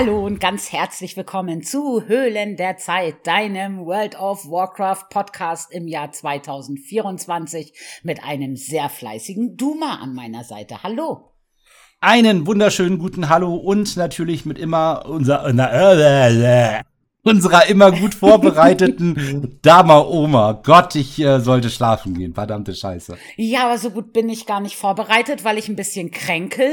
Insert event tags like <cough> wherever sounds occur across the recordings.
Hallo und ganz herzlich willkommen zu Höhlen der Zeit, deinem World of Warcraft Podcast im Jahr 2024 mit einem sehr fleißigen Duma an meiner Seite. Hallo. Einen wunderschönen guten Hallo und natürlich mit immer unser, na, äh, unserer immer gut vorbereiteten <laughs> Dama-Oma. Gott, ich äh, sollte schlafen gehen. Verdammte Scheiße. Ja, aber so gut bin ich gar nicht vorbereitet, weil ich ein bisschen kränkel,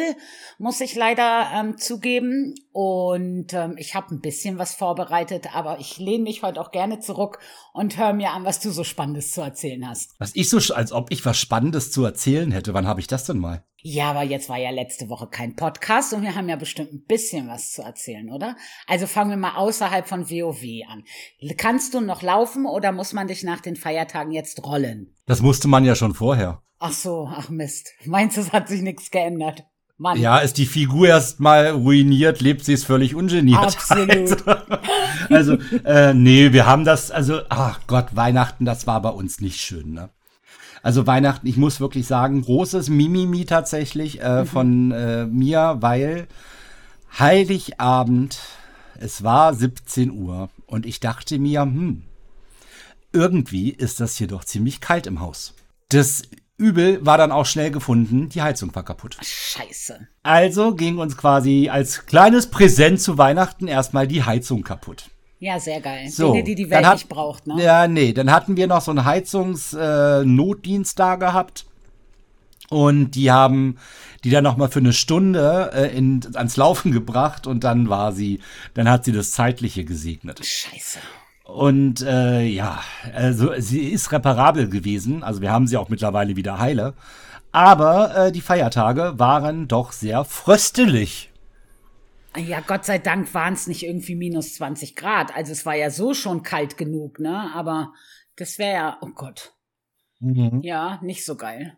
muss ich leider ähm, zugeben. Und ähm, ich habe ein bisschen was vorbereitet, aber ich lehne mich heute auch gerne zurück und höre mir an, was du so Spannendes zu erzählen hast. Was ich so, als ob ich was Spannendes zu erzählen hätte. Wann habe ich das denn mal? Ja, aber jetzt war ja letzte Woche kein Podcast und wir haben ja bestimmt ein bisschen was zu erzählen, oder? Also fangen wir mal außerhalb von WoW an. Kannst du noch laufen oder muss man dich nach den Feiertagen jetzt rollen? Das musste man ja schon vorher. Ach so, ach Mist. Meinst du, es hat sich nichts geändert? Mann. Ja, ist die Figur erst mal ruiniert, lebt sie es völlig ungeniert. Absolut. <laughs> Also, also äh, nee, wir haben das, also, ach Gott, Weihnachten, das war bei uns nicht schön, ne? Also Weihnachten, ich muss wirklich sagen, großes Mimimi tatsächlich äh, mhm. von äh, mir, weil Heiligabend, es war 17 Uhr und ich dachte mir, hm, irgendwie ist das hier doch ziemlich kalt im Haus. Das Übel war dann auch schnell gefunden, die Heizung war kaputt. Scheiße. Also ging uns quasi als kleines Präsent zu Weihnachten erstmal die Heizung kaputt. Ja, sehr geil. So, Dinge, die die Welt hat, nicht braucht, ne? Ja, nee, dann hatten wir noch so einen Heizungsnotdienst äh, da gehabt. Und die haben die dann noch mal für eine Stunde äh, in, ans Laufen <laughs> gebracht und dann war sie, dann hat sie das Zeitliche gesegnet. Scheiße. Und äh, ja, also sie ist reparabel gewesen. Also wir haben sie auch mittlerweile wieder heile. Aber äh, die Feiertage waren doch sehr fröstelig. Ja, Gott sei Dank waren es nicht irgendwie minus 20 Grad. Also es war ja so schon kalt genug, ne? Aber das wäre ja, oh Gott. Mhm. Ja, nicht so geil.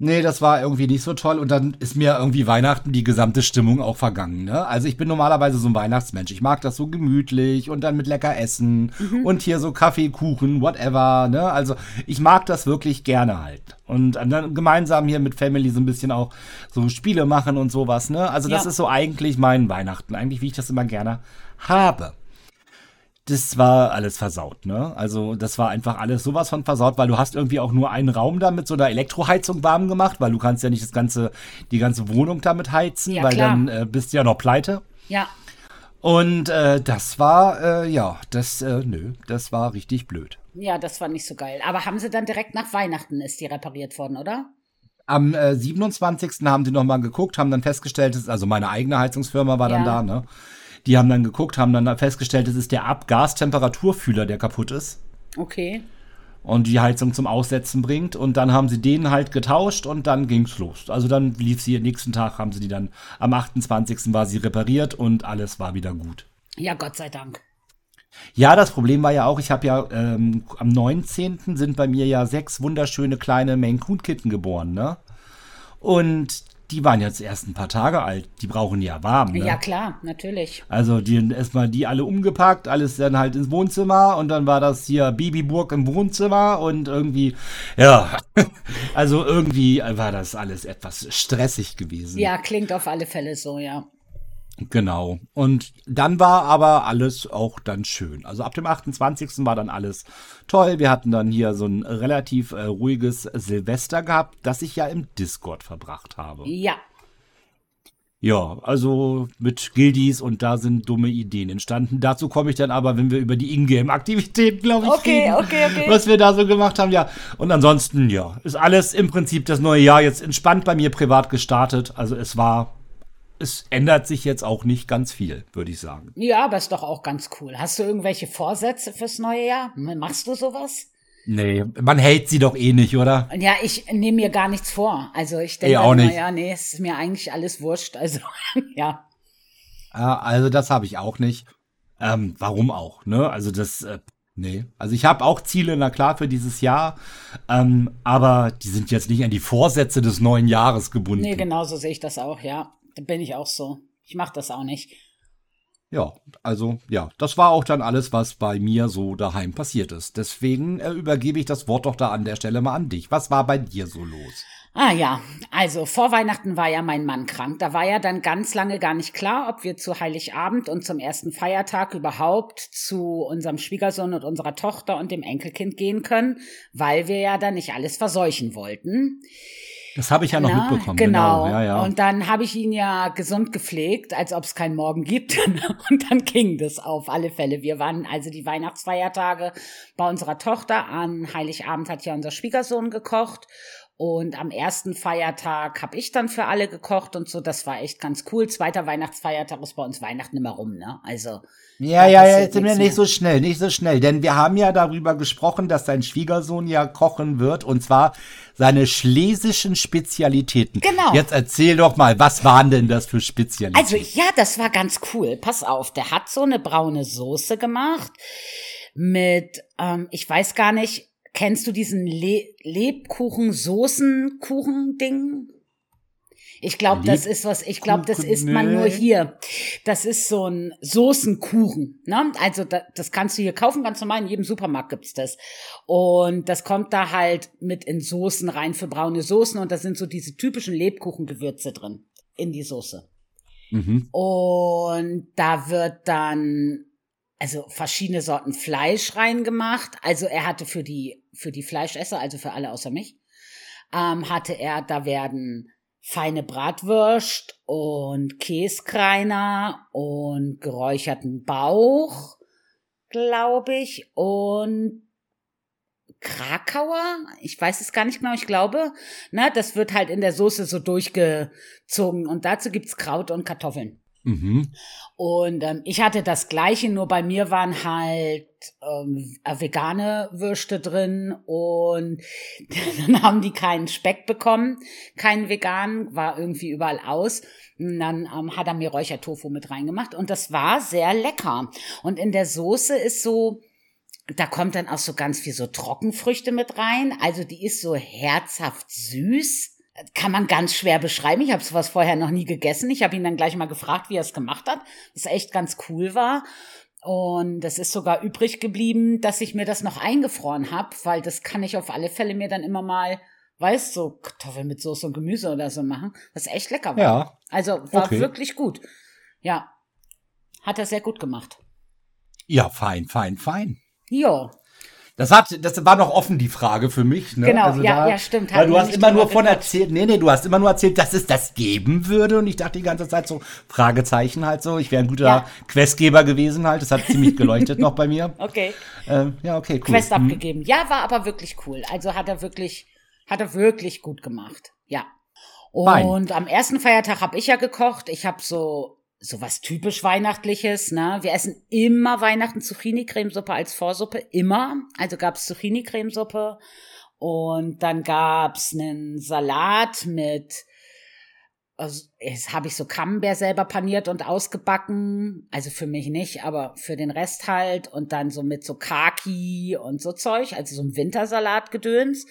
Nee, das war irgendwie nicht so toll und dann ist mir irgendwie Weihnachten die gesamte Stimmung auch vergangen. Ne? Also ich bin normalerweise so ein Weihnachtsmensch. Ich mag das so gemütlich und dann mit lecker Essen mhm. und hier so Kaffee, Kuchen, whatever. Ne? Also ich mag das wirklich gerne halt. Und dann gemeinsam hier mit Family so ein bisschen auch so Spiele machen und sowas. Ne? Also das ja. ist so eigentlich mein Weihnachten. Eigentlich wie ich das immer gerne habe das war alles versaut, ne? Also das war einfach alles sowas von versaut, weil du hast irgendwie auch nur einen Raum da mit so einer Elektroheizung warm gemacht, weil du kannst ja nicht das ganze, die ganze Wohnung damit heizen, ja, weil klar. dann äh, bist du ja noch pleite. Ja. Und äh, das war, äh, ja, das, äh, nö, das war richtig blöd. Ja, das war nicht so geil. Aber haben sie dann direkt nach Weihnachten ist die repariert worden, oder? Am äh, 27. haben sie nochmal geguckt, haben dann festgestellt, also meine eigene Heizungsfirma war ja. dann da, ne? Die haben dann geguckt, haben dann festgestellt, es ist der Abgastemperaturfühler, der kaputt ist. Okay. Und die Heizung zum Aussetzen bringt. Und dann haben sie den halt getauscht und dann ging's los. Also dann lief sie, nächsten Tag haben sie die dann, am 28. war sie repariert und alles war wieder gut. Ja, Gott sei Dank. Ja, das Problem war ja auch, ich habe ja ähm, am 19. sind bei mir ja sechs wunderschöne kleine Maine Coon Kitten geboren, ne? Und die waren jetzt erst ein paar Tage alt. Die brauchen ja warm. Ne? Ja, klar, natürlich. Also die erstmal die alle umgepackt, alles dann halt ins Wohnzimmer und dann war das hier Babyburg im Wohnzimmer und irgendwie, ja, <laughs> also irgendwie war das alles etwas stressig gewesen. Ja, klingt auf alle Fälle so, ja. Genau. Und dann war aber alles auch dann schön. Also ab dem 28. war dann alles toll. Wir hatten dann hier so ein relativ äh, ruhiges Silvester gehabt, das ich ja im Discord verbracht habe. Ja. Ja, also mit Guildies und da sind dumme Ideen entstanden. Dazu komme ich dann aber, wenn wir über die Ingame-Aktivitäten, glaube ich, okay, reden, okay, okay. was wir da so gemacht haben. Ja, und ansonsten, ja, ist alles im Prinzip das neue Jahr jetzt entspannt bei mir privat gestartet. Also es war es ändert sich jetzt auch nicht ganz viel, würde ich sagen. Ja, aber ist doch auch ganz cool. Hast du irgendwelche Vorsätze fürs neue Jahr? Machst du sowas? Nee, man hält sie doch eh nicht, oder? Ja, ich nehme mir gar nichts vor. Also ich denke, nicht. ja, nee, es ist mir eigentlich alles wurscht. Also, <laughs> ja. ja also das habe ich auch nicht. Ähm, warum auch, ne? Also das, äh, nee. Also ich habe auch Ziele, na klar, für dieses Jahr. Ähm, aber die sind jetzt nicht an die Vorsätze des neuen Jahres gebunden. Nee, genau so sehe ich das auch, ja. Da bin ich auch so. Ich mache das auch nicht. Ja, also ja, das war auch dann alles, was bei mir so daheim passiert ist. Deswegen äh, übergebe ich das Wort doch da an der Stelle mal an dich. Was war bei dir so los? Ah ja, also vor Weihnachten war ja mein Mann krank. Da war ja dann ganz lange gar nicht klar, ob wir zu Heiligabend und zum ersten Feiertag überhaupt zu unserem Schwiegersohn und unserer Tochter und dem Enkelkind gehen können, weil wir ja dann nicht alles verseuchen wollten. Das habe ich ja noch Na, mitbekommen. Genau. Ja, ja. Und dann habe ich ihn ja gesund gepflegt, als ob es keinen Morgen gibt. <laughs> Und dann ging das auf alle Fälle. Wir waren also die Weihnachtsfeiertage bei unserer Tochter. An Heiligabend hat ja unser Schwiegersohn gekocht. Und am ersten Feiertag habe ich dann für alle gekocht und so. Das war echt ganz cool. Zweiter Weihnachtsfeiertag ist bei uns Weihnachten immer rum, ne? Also. Ja, ja, ja, jetzt sind wir nicht so schnell, nicht so schnell. Denn wir haben ja darüber gesprochen, dass dein Schwiegersohn ja kochen wird. Und zwar seine schlesischen Spezialitäten. Genau. Jetzt erzähl doch mal, was waren denn das für Spezialitäten? Also ja, das war ganz cool. Pass auf, der hat so eine braune Soße gemacht mit, ähm, ich weiß gar nicht, kennst du diesen Le Lebkuchen-Soßenkuchen-Ding? Ich glaube, das ist was, ich glaube, das isst man nur hier. Das ist so ein Soßenkuchen. Ne? Also da, das kannst du hier kaufen, ganz normal, in jedem Supermarkt gibt's das. Und das kommt da halt mit in Soßen rein für braune Soßen und da sind so diese typischen Lebkuchengewürze drin in die Soße. mhm. Und da wird dann also verschiedene Sorten Fleisch reingemacht. Also er hatte für die für die Fleischesser, also für alle außer mich, ähm, hatte er, da werden feine Bratwurst und Käskreiner und geräucherten Bauch, glaube ich, und Krakauer, ich weiß es gar nicht genau, ich glaube, ne, das wird halt in der Soße so durchgezogen und dazu gibt's Kraut und Kartoffeln. Mhm. Und ähm, ich hatte das gleiche, nur bei mir waren halt ähm, äh, vegane Würste drin und <laughs> dann haben die keinen Speck bekommen, keinen veganen, war irgendwie überall aus. Und dann ähm, hat er mir Räuchertofu mit reingemacht und das war sehr lecker. Und in der Soße ist so, da kommt dann auch so ganz viel so Trockenfrüchte mit rein. Also die ist so herzhaft süß. Kann man ganz schwer beschreiben. Ich habe sowas vorher noch nie gegessen. Ich habe ihn dann gleich mal gefragt, wie er es gemacht hat. Was echt ganz cool war. Und das ist sogar übrig geblieben, dass ich mir das noch eingefroren habe, weil das kann ich auf alle Fälle mir dann immer mal, weißt so Kartoffeln mit Soße und Gemüse oder so machen, was echt lecker war. Ja. Also war Okay. wirklich gut. Ja. Hat er sehr gut gemacht. Ja, fein, fein, fein. Jo. Das hat, das war noch offen, die Frage für mich. Ne? Genau, ja, ja, stimmt. Weil du hast immer nur von erzählt, nee, nee, du hast immer nur erzählt, dass es das geben würde und ich dachte die ganze Zeit so, Fragezeichen halt so, ich wäre ein guter Ja. Questgeber gewesen halt, das hat ziemlich geleuchtet noch bei mir. <laughs> Okay. Ähm, ja, okay, cool. Quest Hm. abgegeben. Ja, war aber wirklich cool. Also hat er wirklich, hat er wirklich gut gemacht. Ja. Und am ersten Feiertag habe ich ja gekocht. Ich habe so so was typisch weihnachtliches, ne? Wir essen immer Weihnachten Zucchini-Cremesuppe als Vorsuppe, immer. Also gab's Zucchini-Cremesuppe und dann gab's einen Salat mit also jetzt habe ich so Camembert selber paniert und ausgebacken. Also für mich nicht, aber für den Rest halt. Und dann so mit so Kaki und so Zeug, also so ein Wintersalatgedöns.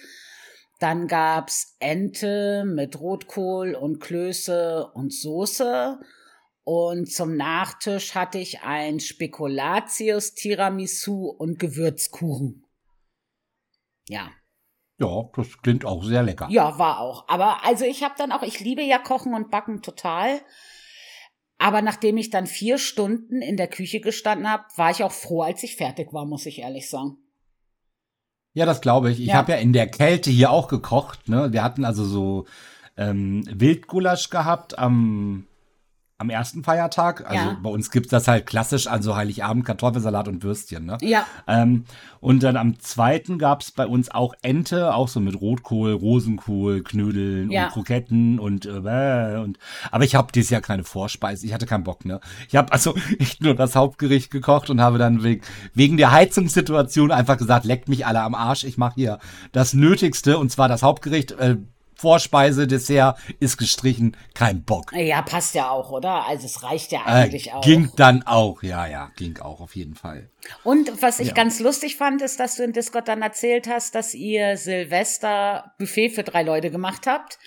Dann gab's Ente mit Rotkohl und Klöße und Soße. Und zum Nachtisch hatte ich ein Spekulatius, Tiramisu und Gewürzkuchen. Ja, Ja, das klingt auch sehr lecker. ja, war auch. Aber also ich habe dann auch, ich liebe ja Kochen und Backen total. Aber nachdem ich dann vier Stunden in der Küche gestanden habe, war ich auch froh, als ich fertig war, muss ich ehrlich sagen. Ja, das glaube ich. Ich Ja. habe ja in der Kälte hier auch gekocht. Ne? Wir hatten also so ähm, Wildgulasch gehabt am, am ersten Feiertag. Also Ja. bei uns gibt's das halt klassisch an so Heiligabend Kartoffelsalat und Würstchen. Ne? Ja, Ähm, und dann am zweiten gab's bei uns auch Ente, auch so mit Rotkohl, Rosenkohl, Knödeln Ja. und Kroketten und äh, und aber ich habe dieses Jahr keine Vorspeise, ich hatte keinen Bock, ne? Ich habe also <laughs> echt nur das Hauptgericht gekocht und habe dann wegen, wegen der Heizungssituation einfach gesagt, leckt mich alle am Arsch, ich mache hier das Nötigste und zwar das Hauptgericht äh, Vorspeise, Dessert ist gestrichen, kein Bock. ja, passt ja auch, oder? Also es reicht ja Äh, eigentlich auch. ging dann auch, ja, ja, ging auch auf jeden Fall. Und was ich Ja. ganz lustig fand, ist, dass du in Discord dann erzählt hast, dass ihr Silvester Buffet für drei Leute gemacht habt.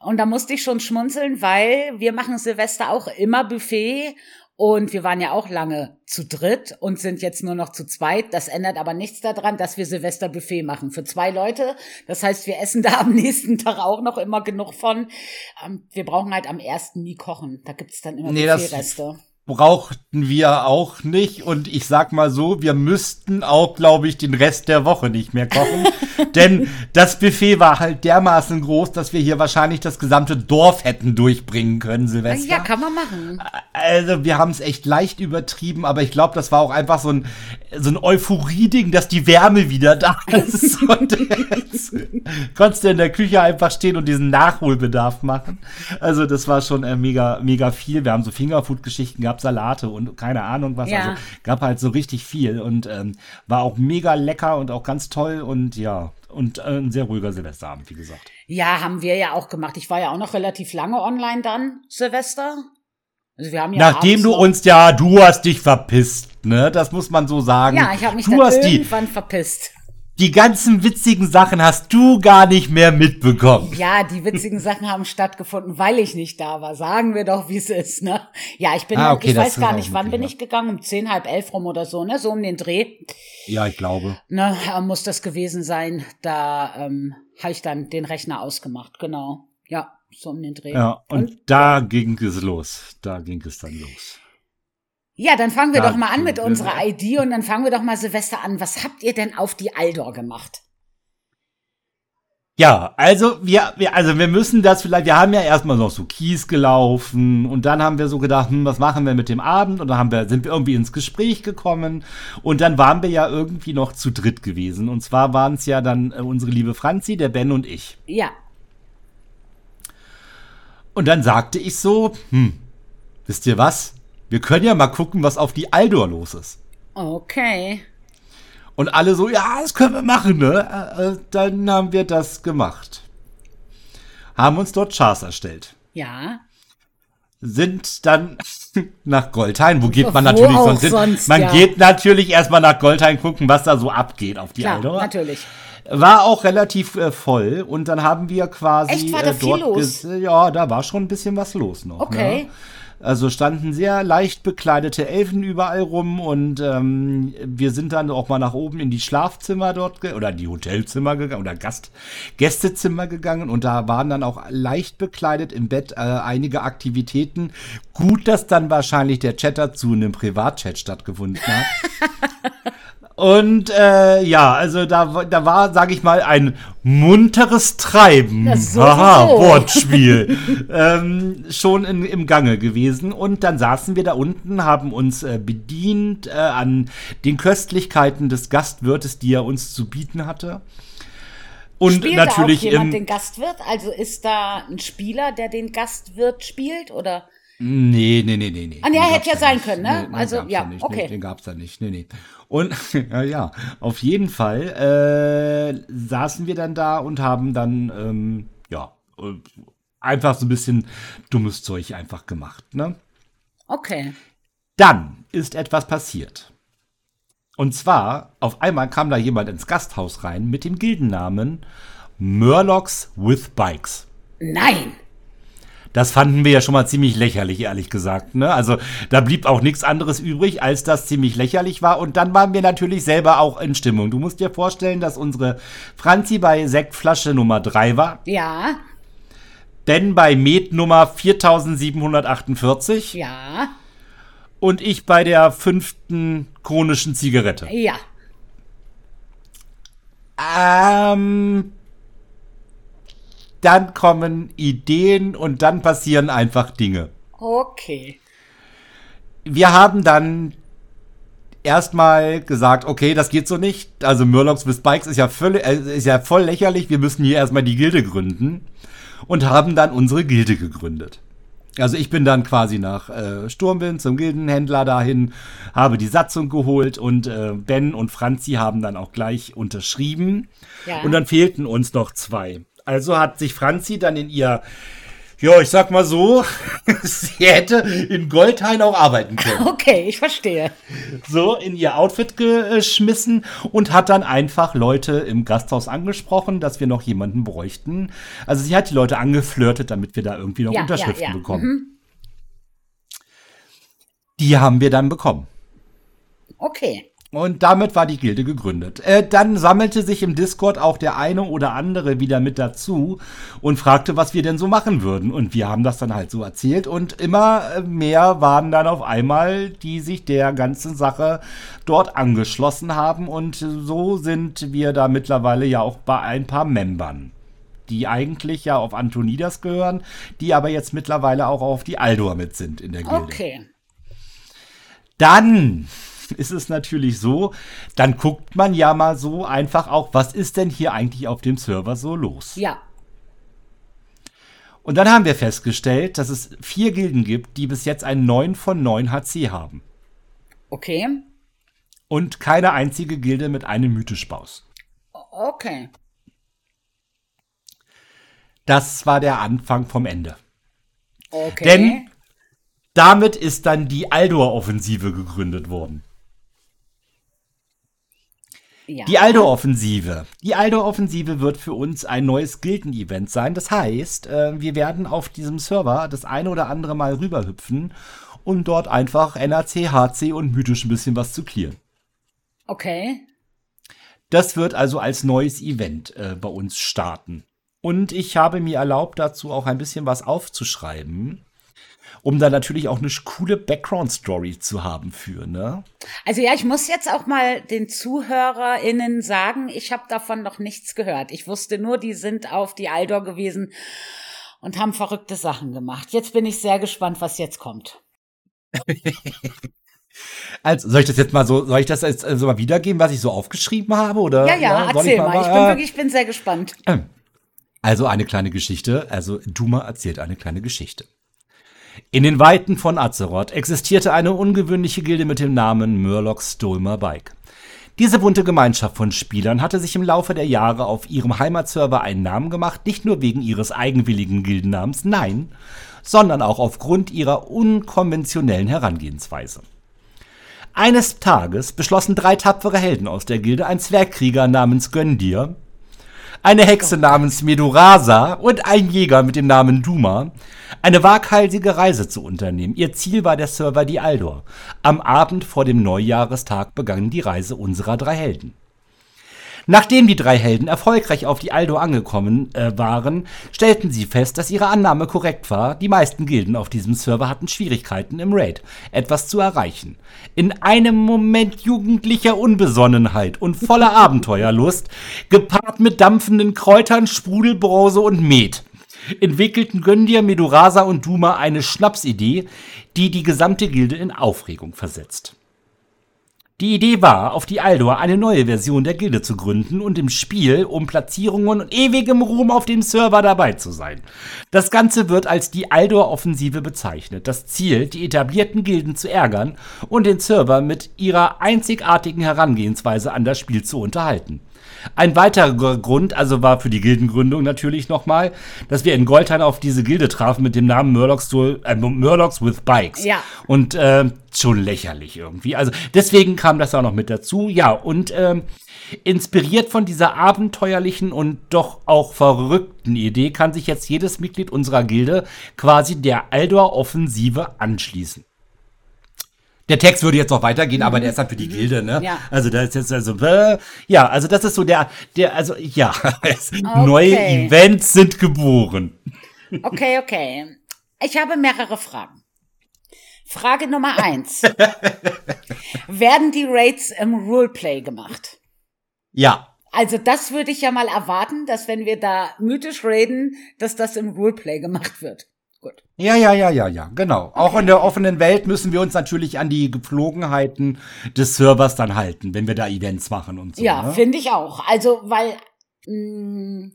Und da musste ich schon schmunzeln, weil wir machen Silvester auch immer Buffet Und wir waren ja auch lange zu dritt und sind jetzt nur noch zu zweit. Das ändert aber nichts daran, dass wir Silvesterbuffet machen für zwei Leute. Das heißt, wir essen <laughs> da am nächsten Tag auch noch immer genug von. Ähm, wir brauchen halt am ersten nie kochen. Da gibt's dann immer Nee, Buffetreste. Brauchten wir auch nicht. Und ich sag mal so, wir müssten auch, glaube ich, den Rest der Woche nicht mehr kochen. <laughs> Denn das Buffet war halt dermaßen groß, dass wir hier wahrscheinlich das gesamte Dorf hätten durchbringen können, Silvester. Ja, kann man machen. Also wir haben es echt leicht übertrieben, aber ich glaube, das war auch einfach so ein, so ein Euphorie-Ding, dass die Wärme wieder da ist. <laughs> und jetzt konntest du in der Küche einfach stehen und diesen Nachholbedarf machen. Also das war schon äh, mega, mega viel. Wir haben so Fingerfood-Geschichten gehabt, Salate und keine Ahnung was. Ja. Also gab halt so richtig viel und ähm, war auch mega lecker und auch ganz toll und ja. Und äh, ein sehr ruhiger Silvesterabend, wie gesagt. Ja, haben wir ja auch gemacht. Ich war ja auch noch relativ lange online dann, Silvester. Also wir haben ja Nachdem du uns ja, du hast dich verpisst, ne? Das muss man so sagen. Ja, ich habe mich du dann irgendwann verpisst. Die ganzen witzigen Sachen hast du gar nicht mehr mitbekommen. Ja, die witzigen Sachen haben stattgefunden, weil ich nicht da war. Sagen wir doch, wie es ist, ne? Ja, ich bin, Ah, dann- okay, ich weiß gar nicht, wann bin ich gegangen? Um zehn, halb elf rum oder so, ne? So um den Dreh. Ja, ich glaube. Ne, äh, muss das gewesen sein. Da ähm, habe ich dann den Rechner ausgemacht, genau. Ja, so um den Dreh. Ja, und, da ging es los. Da ging es dann los. Ja, dann fangen wir Ja, doch mal an mit unserer ID und dann fangen wir doch mal Silvester an. Was habt ihr denn auf die Aldor gemacht? Ja, also wir, wir, also wir müssen das vielleicht, wir haben ja erstmal noch so Kies gelaufen und dann haben wir so gedacht, hm, was machen wir mit dem Abend? Und dann haben wir, sind wir irgendwie ins Gespräch gekommen und dann waren wir ja irgendwie noch zu dritt gewesen. Und zwar waren es ja dann äh, unsere liebe Franzi, der Ben und ich. Ja, Und dann sagte ich so, hm, wisst ihr was? Wir können ja mal gucken, was auf die Aldor los ist. okay. Und alle so, ja, das können wir machen, ne? Äh, äh, Dann haben wir das gemacht. Haben uns dort Chars erstellt. Ja. Sind dann <laughs> nach Goldhain. Wo geht man Wo natürlich sonst hin? sonst, man ja. geht natürlich erstmal nach Goldhain gucken, was da so abgeht auf die Klar, Aldor. natürlich. War auch relativ äh, voll und dann haben wir quasi Echt? War da äh, viel dort los? ges- Ja, da war schon ein bisschen was los noch. Okay. Ne? Also standen sehr leicht bekleidete Elfen überall rum und ähm, wir sind dann auch mal nach oben in die Schlafzimmer dort oder die Hotelzimmer gegangen oder Gast Gästezimmer gegangen und da waren dann auch leicht bekleidet im Bett äh, einige Aktivitäten. Gut, dass dann wahrscheinlich der Chat dazu in einem Privatchat stattgefunden hat. <laughs> Und äh, ja, also da, da war, sage ich mal, ein munteres Treiben. Sowieso. Haha, Wortspiel. <laughs> ähm, schon in, im Gange gewesen. Und dann saßen wir da unten, haben uns äh, bedient äh, an den Köstlichkeiten des Gastwirtes, die er uns zu bieten hatte. Und Spielt natürlich da auch jemand im, den Gastwirt? Also ist da ein Spieler, der den Gastwirt spielt? Oder? Nee, nee, nee, nee, nee. Ah, nee, hätte ja sein nicht. können, ne? Nee, Also, ja, nicht. okay. Nee, den gab's da nicht. Nee, nee. Und, <laughs> ja, ja, auf jeden Fall äh, saßen wir dann da und haben dann, ähm, ja, einfach so ein bisschen dummes Zeug einfach gemacht, ne? Okay. Dann ist etwas passiert. Und zwar, auf einmal kam da jemand ins Gasthaus rein mit dem Gildennamen Murlocs with Bikes. Nein. Das fanden wir ja schon mal ziemlich lächerlich, ehrlich gesagt. Ne? Also da blieb auch nichts anderes übrig, als das ziemlich lächerlich war. Und dann waren wir natürlich selber auch in Stimmung. Du musst dir vorstellen, dass unsere Franzi bei Sektflasche Nummer 3 war, Ja, Ben bei Met Nummer 4748 ja, und ich bei der fünften chronischen Zigarette. ja. Ähm, dann kommen Ideen und dann passieren einfach Dinge. Okay. wir haben dann erstmal gesagt, okay, das geht so nicht. Also Murlocs with Bikes ist ja, völlig, äh, ist ja voll lächerlich. Wir müssen hier erstmal die Gilde gründen. Und haben dann unsere Gilde gegründet. Also ich bin dann quasi nach äh, Sturmwind zum Gildenhändler dahin, habe die Satzung geholt und äh, Ben und Franzi haben dann auch gleich unterschrieben. Ja. Und dann fehlten uns noch zwei. Also hat sich Franzi dann in ihr, ja, ich sag mal so, <laughs> sie hätte in Goldhain auch arbeiten können. <laughs> Okay, ich verstehe. So in ihr Outfit geschmissen und hat dann einfach Leute im Gasthaus angesprochen, dass wir noch jemanden bräuchten. Also sie hat die Leute angeflirtet, damit wir da irgendwie noch Ja, Unterschriften ja, ja. bekommen. Die haben wir dann bekommen. Okay. Und damit war die Gilde gegründet. Äh, dann sammelte sich im Discord auch der eine oder andere wieder mit dazu und fragte, was wir denn so machen würden. Und wir haben das dann halt so erzählt. Und immer mehr waren dann auf einmal, die sich der ganzen Sache dort angeschlossen haben. Und so sind wir da mittlerweile ja auch bei ein paar Membern die eigentlich ja auf Antonidas gehören, die aber jetzt mittlerweile auch auf die Aldor mit sind in der Gilde. Okay. Dann <laughs> ist es natürlich so, dann guckt man ja mal so einfach auch, was ist denn hier eigentlich auf dem Server so los? Ja. Und dann haben wir festgestellt, dass es vier Gilden gibt, die bis jetzt ein 9 von 9 HC haben. Okay. Und keine einzige Gilde mit einem Mythischbaus. Okay. Das war der Anfang vom Ende. Okay. Denn damit ist dann die Aldor-Offensive gegründet worden. Ja. Die Aldo-Offensive. Die Aldo-Offensive wird für uns ein neues Gilden-Event sein. Das heißt, äh, wir werden auf diesem Server das eine oder andere Mal rüberhüpfen, um dort einfach NAC, HC und mythisch ein bisschen was zu clearen. Okay. Das wird also als neues Event äh, bei uns starten. Und ich habe mir erlaubt, dazu auch ein bisschen was aufzuschreiben, um da natürlich auch eine coole Background-Story zu haben für, ne? Also ja, ich muss jetzt auch mal den ZuhörerInnen sagen, ich habe davon noch nichts gehört. Ich wusste nur, die sind auf die Aldor gewesen und haben verrückte Sachen gemacht. Jetzt bin ich sehr gespannt, was jetzt kommt. <laughs> Also, soll ich das jetzt mal so, soll ich das jetzt also mal wiedergeben, was ich so aufgeschrieben habe? Oder, Ja, ja, soll erzähl mal. Ich bin äh, wirklich, ich bin sehr gespannt. Also eine kleine Geschichte, also Duma erzählt eine kleine Geschichte. In den Weiten von Azeroth existierte eine ungewöhnliche Gilde mit dem Namen Murloc Stolmer Bike. Diese bunte Gemeinschaft von Spielern hatte sich im Laufe der Jahre auf ihrem Heimatserver einen Namen gemacht, nicht nur wegen ihres eigenwilligen Gildennamens, nein, sondern auch aufgrund ihrer unkonventionellen Herangehensweise. Eines Tages beschlossen drei tapfere Helden aus der Gilde, ein Zwergkrieger namens Göndir, eine Hexe namens Medurasa und ein Jäger mit dem Namen Duma, eine waghalsige Reise zu unternehmen. Ihr Ziel war der Server Die Aldor. Am Abend vor dem Neujahrestag begann die Reise unserer drei Helden. Nachdem die drei Helden erfolgreich auf die Aldo angekommen äh, waren, stellten sie fest, dass ihre Annahme korrekt war. Die meisten Gilden auf diesem Server hatten Schwierigkeiten im Raid, etwas zu erreichen. In einem Moment jugendlicher Unbesonnenheit und voller <laughs> Abenteuerlust, gepaart mit dampfenden Kräutern, Sprudelbrause und Met, entwickelten Göndir, Medurasa und Duma eine Schnapsidee, die die gesamte Gilde in Aufregung versetzt. Die Idee war, auf die Aldor eine neue Version der Gilde zu gründen und im Spiel um Platzierungen und ewigem Ruhm auf dem Server dabei zu sein. Das Ganze wird als die Aldor-Offensive bezeichnet. Das Ziel, die etablierten Gilden zu ärgern und den Server mit ihrer einzigartigen Herangehensweise an das Spiel zu unterhalten. Ein weiterer Grund, also war für die Gildengründung natürlich nochmal, dass wir in Goldhain auf diese Gilde trafen mit dem Namen Murlocs, äh, Murlocs with Bikes. Ja. Und äh, schon lächerlich irgendwie. Also deswegen kam das auch noch mit dazu. Ja, und ähm, inspiriert von dieser abenteuerlichen und doch auch verrückten Idee kann sich jetzt jedes Mitglied unserer Gilde quasi der Aldor-Offensive anschließen. Der Text würde jetzt noch weitergehen, aber der ist halt für die Gilde, ne? Ja. Also da ist jetzt also äh, ja, also das ist so der der also ja, <laughs> es, neue Events sind geboren. Okay, okay. Ich habe mehrere Fragen. Frage Nummer eins. <laughs> Werden die Raids im Roleplay gemacht? Ja. Also das würde ich ja mal erwarten, dass wenn wir da mythisch reden, dass das im Roleplay gemacht wird. Gut. Ja, ja, ja, ja, ja, genau. Auch in der offenen Welt müssen wir uns natürlich an die Gepflogenheiten des Servers dann halten, wenn wir da Events machen und so. Ja, ne? finde ich auch. Also, weil mh,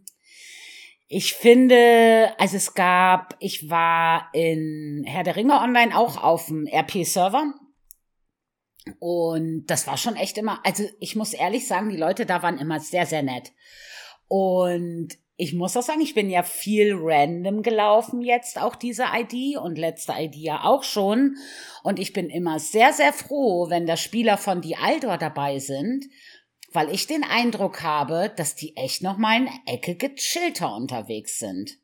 ich finde, also es gab, ich war in Herr der Ringe Online auch auf dem RP-Server. Und das war schon echt immer, also ich muss ehrlich sagen, die Leute da waren immer sehr, sehr nett. Und ich muss auch sagen, ich bin ja viel random gelaufen jetzt auch diese ID und letzte ID ja auch schon. Und ich bin immer sehr, sehr froh, wenn da Spieler von die Aldor dabei sind, weil ich den Eindruck habe, dass die echt noch mal eine Ecke gechillter unterwegs sind.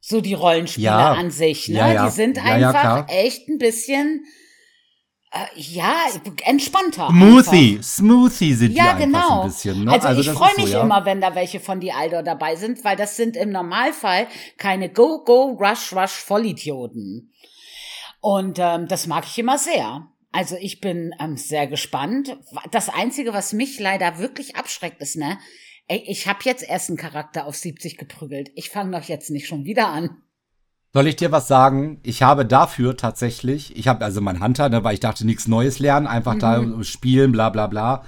So die Rollenspieler Ja. an sich, ne? Ja, ja. Die sind einfach echt ein bisschen ja, entspannter. Smoothie, einfach. Smoothie sind ja, die genau. ein bisschen. Ne? Also, also ich freue mich so, ja. immer, wenn da welche von die Aldo dabei sind, weil das sind im Normalfall keine Go-Go-Rush-Rush-Vollidioten. Und ähm, das mag ich immer sehr. Also ich bin ähm, sehr gespannt. Das Einzige, was mich leider wirklich abschreckt, ist, ne, ey, ich habe jetzt erst einen Charakter auf 70 geprügelt. Ich fange doch jetzt nicht schon wieder an. Soll ich dir was sagen? Ich habe dafür tatsächlich, ich habe also mein Hunter, ne, weil ich dachte, nichts Neues lernen, einfach mhm. da spielen, bla bla bla.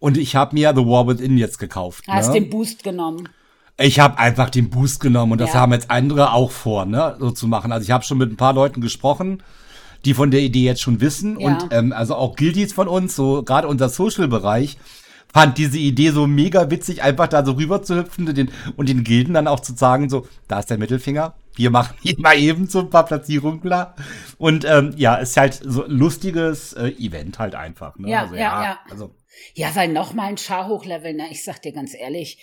Und ich habe mir The War Within jetzt gekauft. Hast ne? den Boost genommen. Ich habe einfach den Boost genommen und das ja. haben jetzt andere auch vor, ne, so zu machen. Also ich habe schon mit ein paar Leuten gesprochen, die von der Idee jetzt schon wissen ja. und ähm, also auch Guildies von uns, so gerade unser Social-Bereich, fand diese Idee so mega witzig, einfach da so rüber zu hüpfen und den, und den Gilden dann auch zu sagen, so, da ist der Mittelfinger, wir machen <laughs> hier mal eben so ein paar Platzierungen klar. Und ähm, ja, ist halt so ein lustiges äh, Event halt einfach. Ne? Ja, also, ja, ja, ja. Also. Ja, weil noch mal ein Char hochleveln, ne? ich sag dir ganz ehrlich,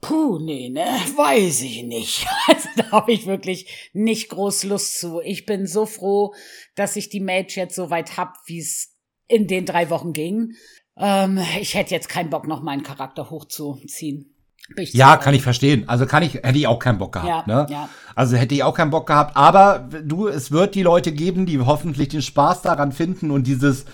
Puh, nee, ne, weiß ich nicht. <laughs> Also da habe ich wirklich nicht groß Lust zu. Ich bin so froh, dass ich die Mage jetzt so weit hab, wie es in den drei Wochen ging. Ähm, ich hätte jetzt keinen Bock, noch meinen Charakter hochzuziehen. Ja, kann ich verstehen. Also kann ich, hätte ich auch keinen Bock gehabt. Ja, ne? ja. Also hätte ich auch keinen Bock gehabt. Aber du, es wird die Leute geben, die hoffentlich den Spaß daran finden und dieses,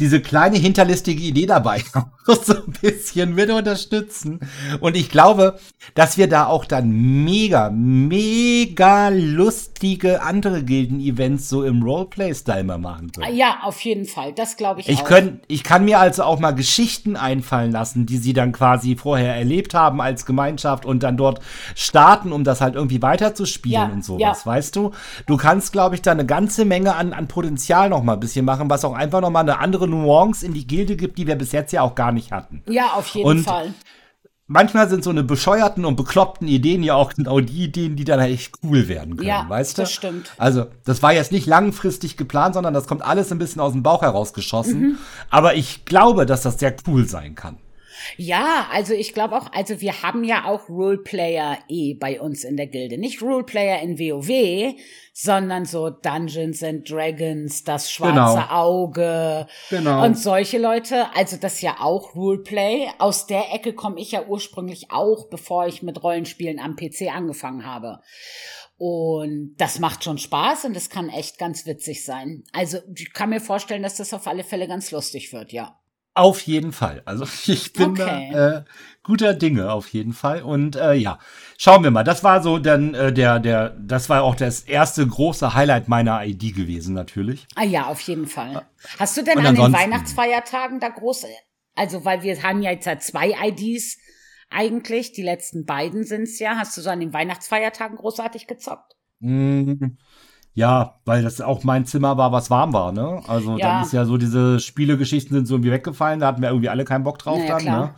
diese kleine hinterlistige Idee dabei <laughs> so ein bisschen mit unterstützen. Und ich glaube, dass wir da auch dann mega, mega lustige andere Gilden-Events so im Roleplay-Style mal machen können. Ja, auf jeden Fall. Das glaube ich, ich auch. Könnt, ich kann mir also auch mal Geschichten einfallen lassen, die sie dann quasi vorher erlebt haben als Gemeinschaft und dann dort starten, um das halt irgendwie weiterzuspielen ja, und sowas, ja. weißt du? Du kannst, glaube ich, da eine ganze Menge an, an Potenzial noch mal ein bisschen machen, was auch einfach noch mal eine andere Nuance in die Gilde gibt, die wir bis jetzt ja auch gar nicht hatten. Ja, auf jeden und Fall. Manchmal sind so eine bescheuerten und bekloppten Ideen ja auch genau die Ideen, die dann echt cool werden können, ja, weißt du? das stimmt. Also, das war jetzt nicht langfristig geplant, sondern das kommt alles ein bisschen aus dem Bauch herausgeschossen. Mhm. Aber ich glaube, dass das sehr cool sein kann. Ja, also ich glaube auch, also wir haben ja auch Roleplayer eh bei uns in der Gilde. Nicht Roleplayer in WoW, sondern so Dungeons and Dragons, das schwarze genau. Auge genau. und solche Leute. Also das ist ja auch Roleplay. Aus der Ecke komme ich ja ursprünglich auch, bevor ich mit Rollenspielen am PC angefangen habe. Und das macht schon Spaß und das kann echt ganz witzig sein. Also ich kann mir vorstellen, dass das auf alle Fälle ganz lustig wird, ja. Auf jeden Fall. Also <laughs> ich bin okay. da äh, guter Dinge auf jeden Fall. Und äh, ja, schauen wir mal. Das war so dann äh, der, der, das war auch das erste große Highlight meiner ID gewesen, natürlich. Ah ja, auf jeden Fall. Hast du denn Und an den Weihnachtsfeiertagen da groß, also weil wir haben ja jetzt ja zwei IDs eigentlich, die letzten beiden sind's ja. Hast du so an den Weihnachtsfeiertagen großartig gezockt? Mm. Ja, weil das auch mein Zimmer war, was warm war, ne? Also ja. dann ist ja so, diese Spielegeschichten sind so irgendwie weggefallen, da hatten wir irgendwie alle keinen Bock drauf naja, dann, klar. ne?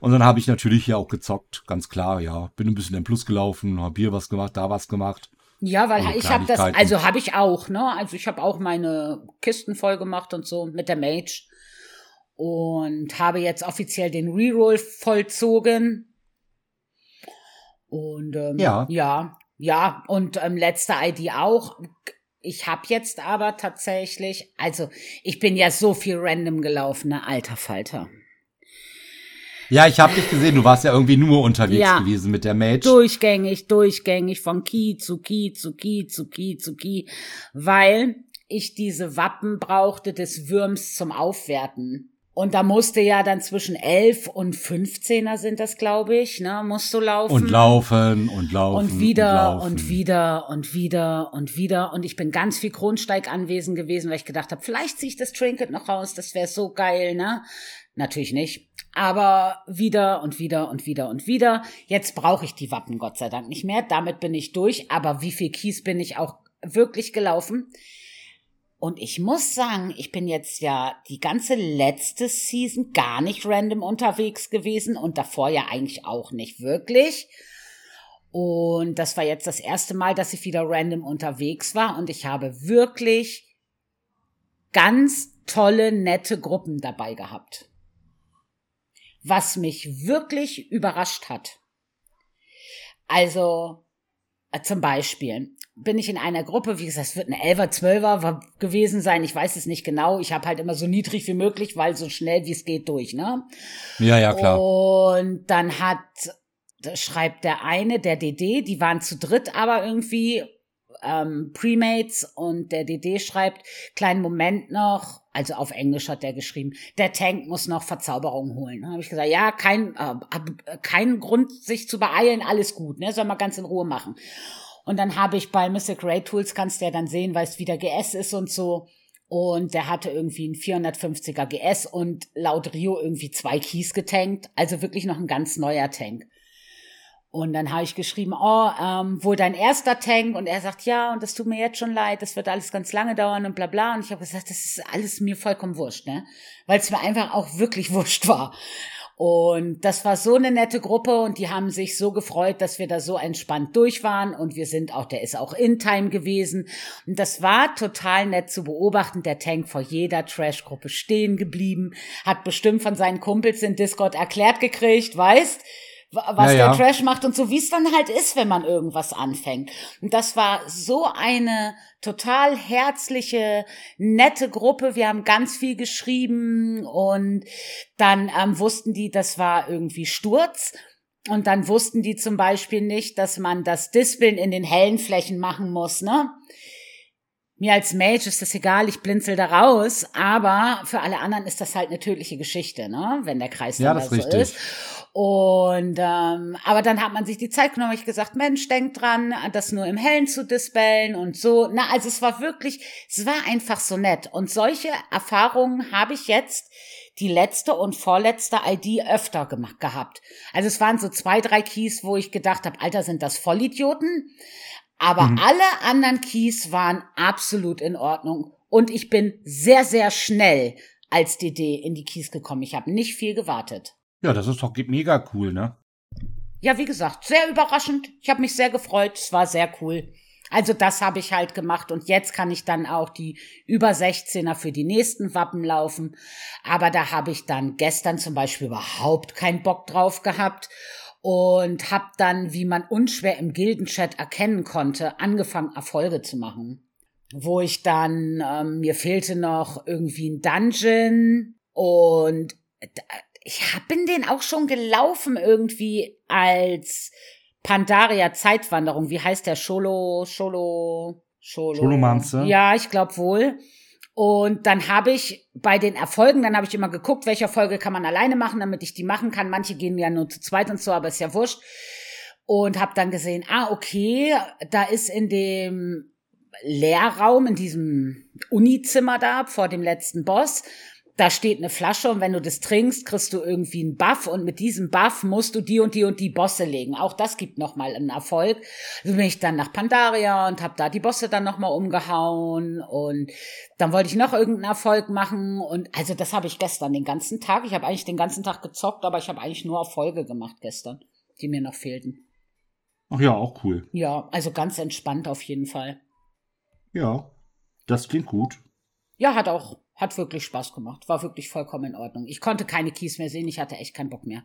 Und dann habe ich natürlich hier auch gezockt, ganz klar, ja. Bin ein bisschen im Plus gelaufen, hab hier was gemacht, da was gemacht. Ja, weil also ich habe das, also habe ich auch, ne? Also ich habe auch meine Kisten voll gemacht und so mit der Mage und habe jetzt offiziell den Reroll vollzogen. Und ähm, ja. ja, ja, und ähm, letzte ID auch. Ich habe jetzt aber tatsächlich, also ich bin ja so viel random gelaufen, ne, alter Falter. Ja, ich habe dich gesehen, du warst ja irgendwie nur unterwegs ja, gewesen mit der Mage. Durchgängig, durchgängig, von Key zu Key zu Key zu Key zu Key, weil ich diese Wappen brauchte des Würms zum Aufwerten. Und da musste ja dann zwischen elf und 15er sind das, glaube ich, ne, musst du laufen. Und laufen und laufen. Und wieder und, und, wieder und wieder und wieder. Und ich bin ganz viel Kronsteig anwesend gewesen, weil ich gedacht habe, vielleicht ziehe ich das Trinket noch raus, das wäre so geil, ne? Natürlich nicht. Aber wieder und wieder und wieder und wieder. Jetzt brauche ich die Wappen Gott sei Dank nicht mehr. Damit bin ich durch. Aber wie viel Kies bin ich auch wirklich gelaufen? Und ich muss sagen, ich bin jetzt ja die ganze letzte Season gar nicht random unterwegs gewesen und davor ja eigentlich auch nicht wirklich. Und das war jetzt das erste Mal, dass ich wieder random unterwegs war und ich habe wirklich ganz tolle, nette Gruppen dabei gehabt. Was mich wirklich überrascht hat. Also, äh, zum Beispiel, bin ich in einer Gruppe, wie gesagt, es wird eine Elfer, Zwölfer gewesen sein, ich weiß es nicht genau. Ich habe halt immer so niedrig wie möglich, weil so schnell wie es geht durch, ne? Ja, ja, klar. Und dann hat, schreibt der eine, der DD, die waren zu dritt, aber irgendwie ähm, Premates und der DD schreibt, kleinen Moment noch, also auf Englisch hat der geschrieben, der Tank muss noch Verzauberung holen. Dann habe ich gesagt, ja, kein, äh, kein Grund, sich zu beeilen, alles gut, ne, soll man ganz in Ruhe machen. Und dann habe ich bei Mystic Ray Tools, kannst du ja dann sehen, weil es wieder GS ist und so. Und der hatte irgendwie ein 450er GS und laut Rio irgendwie zwei Keys getankt. Also wirklich noch ein ganz neuer Tank. Und dann habe ich geschrieben, oh, ähm, wo dein erster Tank? Und er sagt, ja, und das tut mir jetzt schon leid, das wird alles ganz lange dauern und bla bla. Und ich habe gesagt, das ist alles mir vollkommen wurscht, ne? Weil es mir einfach auch wirklich <laughs> wurscht war. Und das war so eine nette Gruppe und die haben sich so gefreut, dass wir da so entspannt durch waren und wir sind auch, der ist auch in Time gewesen. Und das war total nett zu beobachten. Der Tank vor jeder Trash-Gruppe stehen geblieben, hat bestimmt von seinen Kumpels in Discord erklärt gekriegt, weißt, was ja, der Trash macht und so, wie es dann halt ist, wenn man irgendwas anfängt. Und das war so eine total herzliche, nette Gruppe. Wir haben ganz viel geschrieben und dann ähm, wussten die, das war irgendwie Sturz. Und dann wussten die zum Beispiel nicht, dass man das Dispeln in den hellen Flächen machen muss, ne? Mir als Mage ist das egal, ich blinzel da raus, aber für alle anderen ist das halt eine tödliche Geschichte, ne? Wenn der Kreis ja, da so richtig. ist. Und ähm, aber dann hat man sich die Zeit genommen, ich gesagt, Mensch, denk dran, das nur im Hellen zu dispellen und so. Na, also es war wirklich, es war einfach so nett. Und solche Erfahrungen habe ich jetzt die letzte und vorletzte ID öfter gemacht gehabt. Also es waren so zwei, drei Keys, wo ich gedacht habe, Alter, sind das Vollidioten? Aber mhm. alle anderen Keys waren absolut in Ordnung. Und ich bin sehr, sehr schnell als DD in die Keys gekommen. Ich habe nicht viel gewartet. Ja, das ist doch mega cool, ne? Ja, wie gesagt, sehr überraschend. Ich habe mich sehr gefreut. Es war sehr cool. Also das habe ich halt gemacht und jetzt kann ich dann auch die über 16er für die nächsten Wappen laufen. Aber da habe ich dann gestern zum Beispiel überhaupt keinen Bock drauf gehabt und habe dann, wie man unschwer im Gildenchat erkennen konnte, angefangen Erfolge zu machen. Wo ich dann, ähm, mir fehlte noch irgendwie ein Dungeon und ich hab, bin den auch schon gelaufen irgendwie als Pandaria Zeitwanderung. Wie heißt der? Scholo, Scholo, Scholo. Scholomanze? Ja, ich glaube wohl. Und dann habe ich bei den Erfolgen, dann habe ich immer geguckt, welche Erfolge kann man alleine machen, damit ich die machen kann. Manche gehen ja nur zu zweit und so, aber ist ja wurscht. Und habe dann gesehen, ah, okay, da ist in dem Lehrraum, in diesem Unizimmer da vor dem letzten Boss, da steht eine Flasche und wenn du das trinkst, kriegst du irgendwie einen Buff und mit diesem Buff musst du die und die und die Bosse legen. Auch das gibt nochmal einen Erfolg. Also bin ich dann nach Pandaria und habe da die Bosse dann nochmal umgehauen und dann wollte ich noch irgendeinen Erfolg machen und also das habe ich gestern den ganzen Tag. Ich habe eigentlich den ganzen Tag gezockt, aber ich habe eigentlich nur Erfolge gemacht gestern, die mir noch fehlten. Ach ja, auch cool. Ja, also ganz entspannt auf jeden Fall. Ja, das klingt gut. Ja, hat auch hat wirklich Spaß gemacht. War wirklich vollkommen in Ordnung. Ich konnte keine Keys mehr sehen. Ich hatte echt keinen Bock mehr.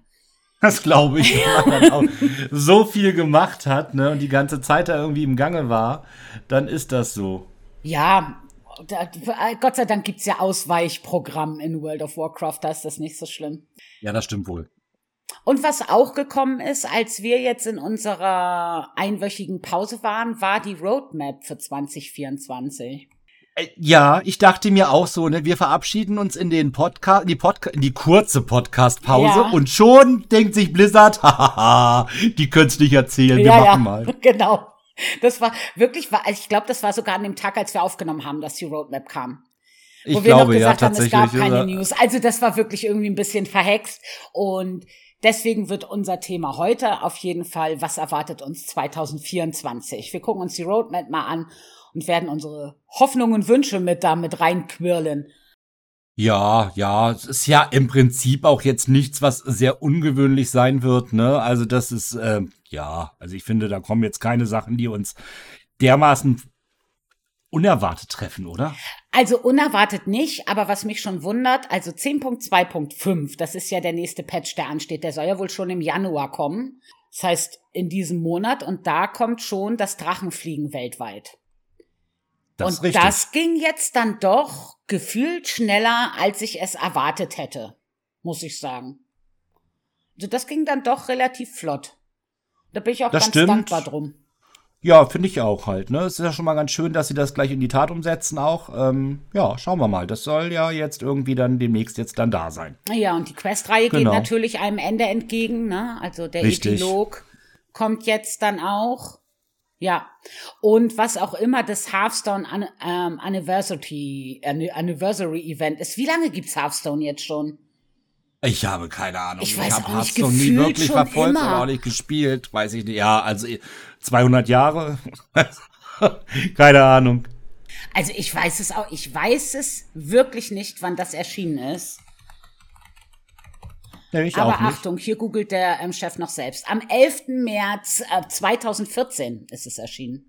Das glaube ich, <laughs> wenn man auch so viel gemacht hat ne, und die ganze Zeit da irgendwie im Gange war, dann ist das so. Ja, da, Gott sei Dank gibt's ja Ausweichprogramm in World of Warcraft, da ist das nicht so schlimm. Ja, das stimmt wohl. Und was auch gekommen ist, als wir jetzt in unserer einwöchigen Pause waren, war die Roadmap für 2024. Äh, ja, ich dachte mir auch so, ne, wir verabschieden uns in den Podcast, die Podcast, in die kurze Podcast-Pause ja. und schon denkt sich Blizzard, <laughs> hahaha, die können es nicht erzählen, wir ja, machen ja, mal. <laughs> Genau. Das war wirklich, ich glaube, das war sogar an dem Tag, als wir aufgenommen haben, dass die Roadmap kam. Ich wo wir glaube, noch gesagt ja, haben, es gab keine News. Also das war wirklich irgendwie ein bisschen verhext und Deswegen wird unser Thema heute auf jeden Fall, was erwartet uns 2024? Wir gucken uns die Roadmap mal an und werden unsere Hoffnungen und Wünsche mit damit reinquirlen. Ja, ja, es ist ja im Prinzip auch jetzt nichts, was sehr ungewöhnlich sein wird, ne? Also das ist, äh, ja, also ich finde, da kommen jetzt keine Sachen, die uns dermaßen unerwartet treffen, oder? Also unerwartet nicht, aber was mich schon wundert, also 10.2.5, das ist ja der nächste Patch, der ansteht, der soll ja wohl schon im Januar kommen. Das heißt, in diesem Monat und da kommt schon das Drachenfliegen weltweit. Das und das ging jetzt dann doch gefühlt schneller, als ich es erwartet hätte, muss ich sagen. Also das ging dann doch relativ flott. Da bin ich auch Das ganz stimmt. dankbar drum. Ja, finde ich auch halt. Ne, es ist ja schon mal ganz schön, dass sie das gleich in die Tat umsetzen auch. Ähm, ja, schauen wir mal. Das soll ja jetzt irgendwie dann demnächst jetzt dann da sein. Ja, und die Questreihe Genau. geht natürlich einem Ende entgegen, ne? Also der Richtig. Epilog kommt jetzt dann auch. Ja. Und was auch immer das Hearthstone ähm, Anniversary, Anni- Anniversary Event ist. Wie lange gibt's Hearthstone jetzt schon? Ich habe keine Ahnung. Ich weiß habe Hearthstone nie wirklich verfolgt immer. oder auch nicht gespielt. Weiß ich nicht. Ja, also 200 Jahre. <laughs> keine Ahnung. Also ich weiß es auch, ich weiß es wirklich nicht, wann das erschienen ist. Nee, Aber. Achtung, hier googelt der ähm, Chef noch selbst. Am 11. März äh, 2014 ist es erschienen.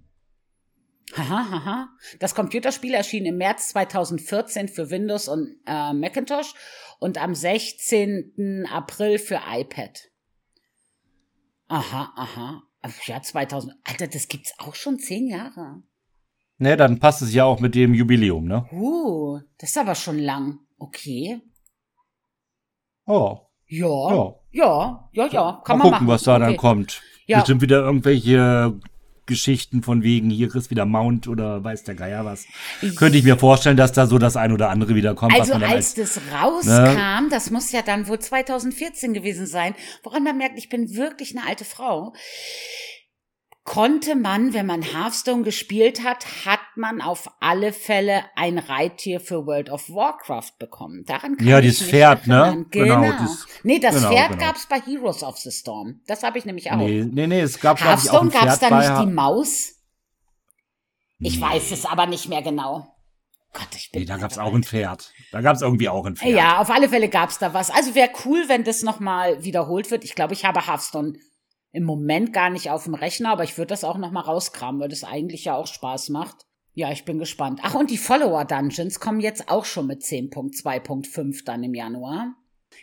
Haha, haha. Das Computerspiel erschien im März 2014 für Windows und äh, Macintosh und am 16. April für iPad. Aha, aha. Ja, 2000. Alter, das gibt's auch schon zehn Jahre. Ne, dann passt es ja auch mit dem Jubiläum, ne? Uh, das ist aber schon lang. Okay. Oh. Ja. Ja. Ja, ja, ja. Kann mal man gucken, machen. was da dann Okay. kommt. Ja. Bestimmt wieder irgendwelche Geschichten von wegen, hier ist wieder Mount oder weiß der Geier was. Könnte ich mir vorstellen, dass da so das ein oder andere wieder kommt, Also dann als als, das rauskam, das muss ja dann wohl 2014 gewesen sein, woran man merkt, ich bin wirklich eine alte Frau, konnte man, wenn man Hearthstone gespielt hat, hat man auf alle Fälle ein Reittier für World of Warcraft bekommen. Daran kann Ja, ich dieses Pferd, ne? Genau, Genau. das- nee, das genau, Pferd genau. gab's bei Heroes of the Storm. Das habe ich nämlich auch. Nee, nee, nee, es gab Hearthstone gab's da nicht die Maus? Ich weiß es aber nicht mehr genau. Gott, ich bin Nee, da gab's auch ein Pferd. Da gab's irgendwie auch ein Pferd. Ja, auf alle Fälle gab's da was. Also wäre cool, wenn das nochmal wiederholt wird. Ich glaube, ich habe Hearthstone im Moment gar nicht auf dem Rechner, aber ich würde das auch nochmal rauskramen, weil das eigentlich ja auch Spaß macht. Ja, ich bin gespannt. Ach, und die Follower-Dungeons kommen jetzt auch schon mit 10.2.5 dann im Januar.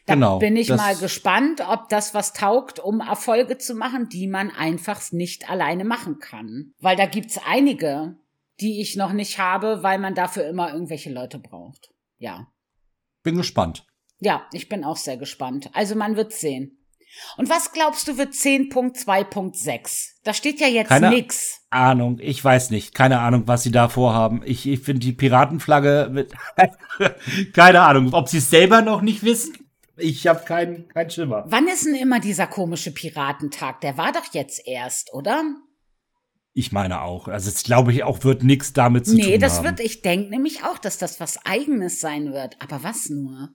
Da Genau, bin ich mal gespannt, ob das was taugt, um Erfolge zu machen, die man einfach nicht alleine machen kann. Weil da gibt's einige, die ich noch nicht habe, weil man dafür immer irgendwelche Leute braucht. Ja. Bin gespannt. Ja, ich bin auch sehr gespannt. Also man wird sehen. Und was glaubst du wird 10.2.6? Da steht ja jetzt Keine nix. Ahnung, ich weiß nicht. Keine Ahnung, was sie da vorhaben. Ich, ich finde die Piratenflagge mit. <laughs> Keine Ahnung, ob sie es selber noch nicht wissen. Ich habe keinen kein Schimmer. Wann ist denn immer dieser komische Piratentag? Der war doch jetzt erst, oder? Ich meine auch. Also, es glaube ich auch, wird nichts damit zu tun nee, das haben. wird, ich denke nämlich auch, dass das was eigenes sein wird. Aber was nur?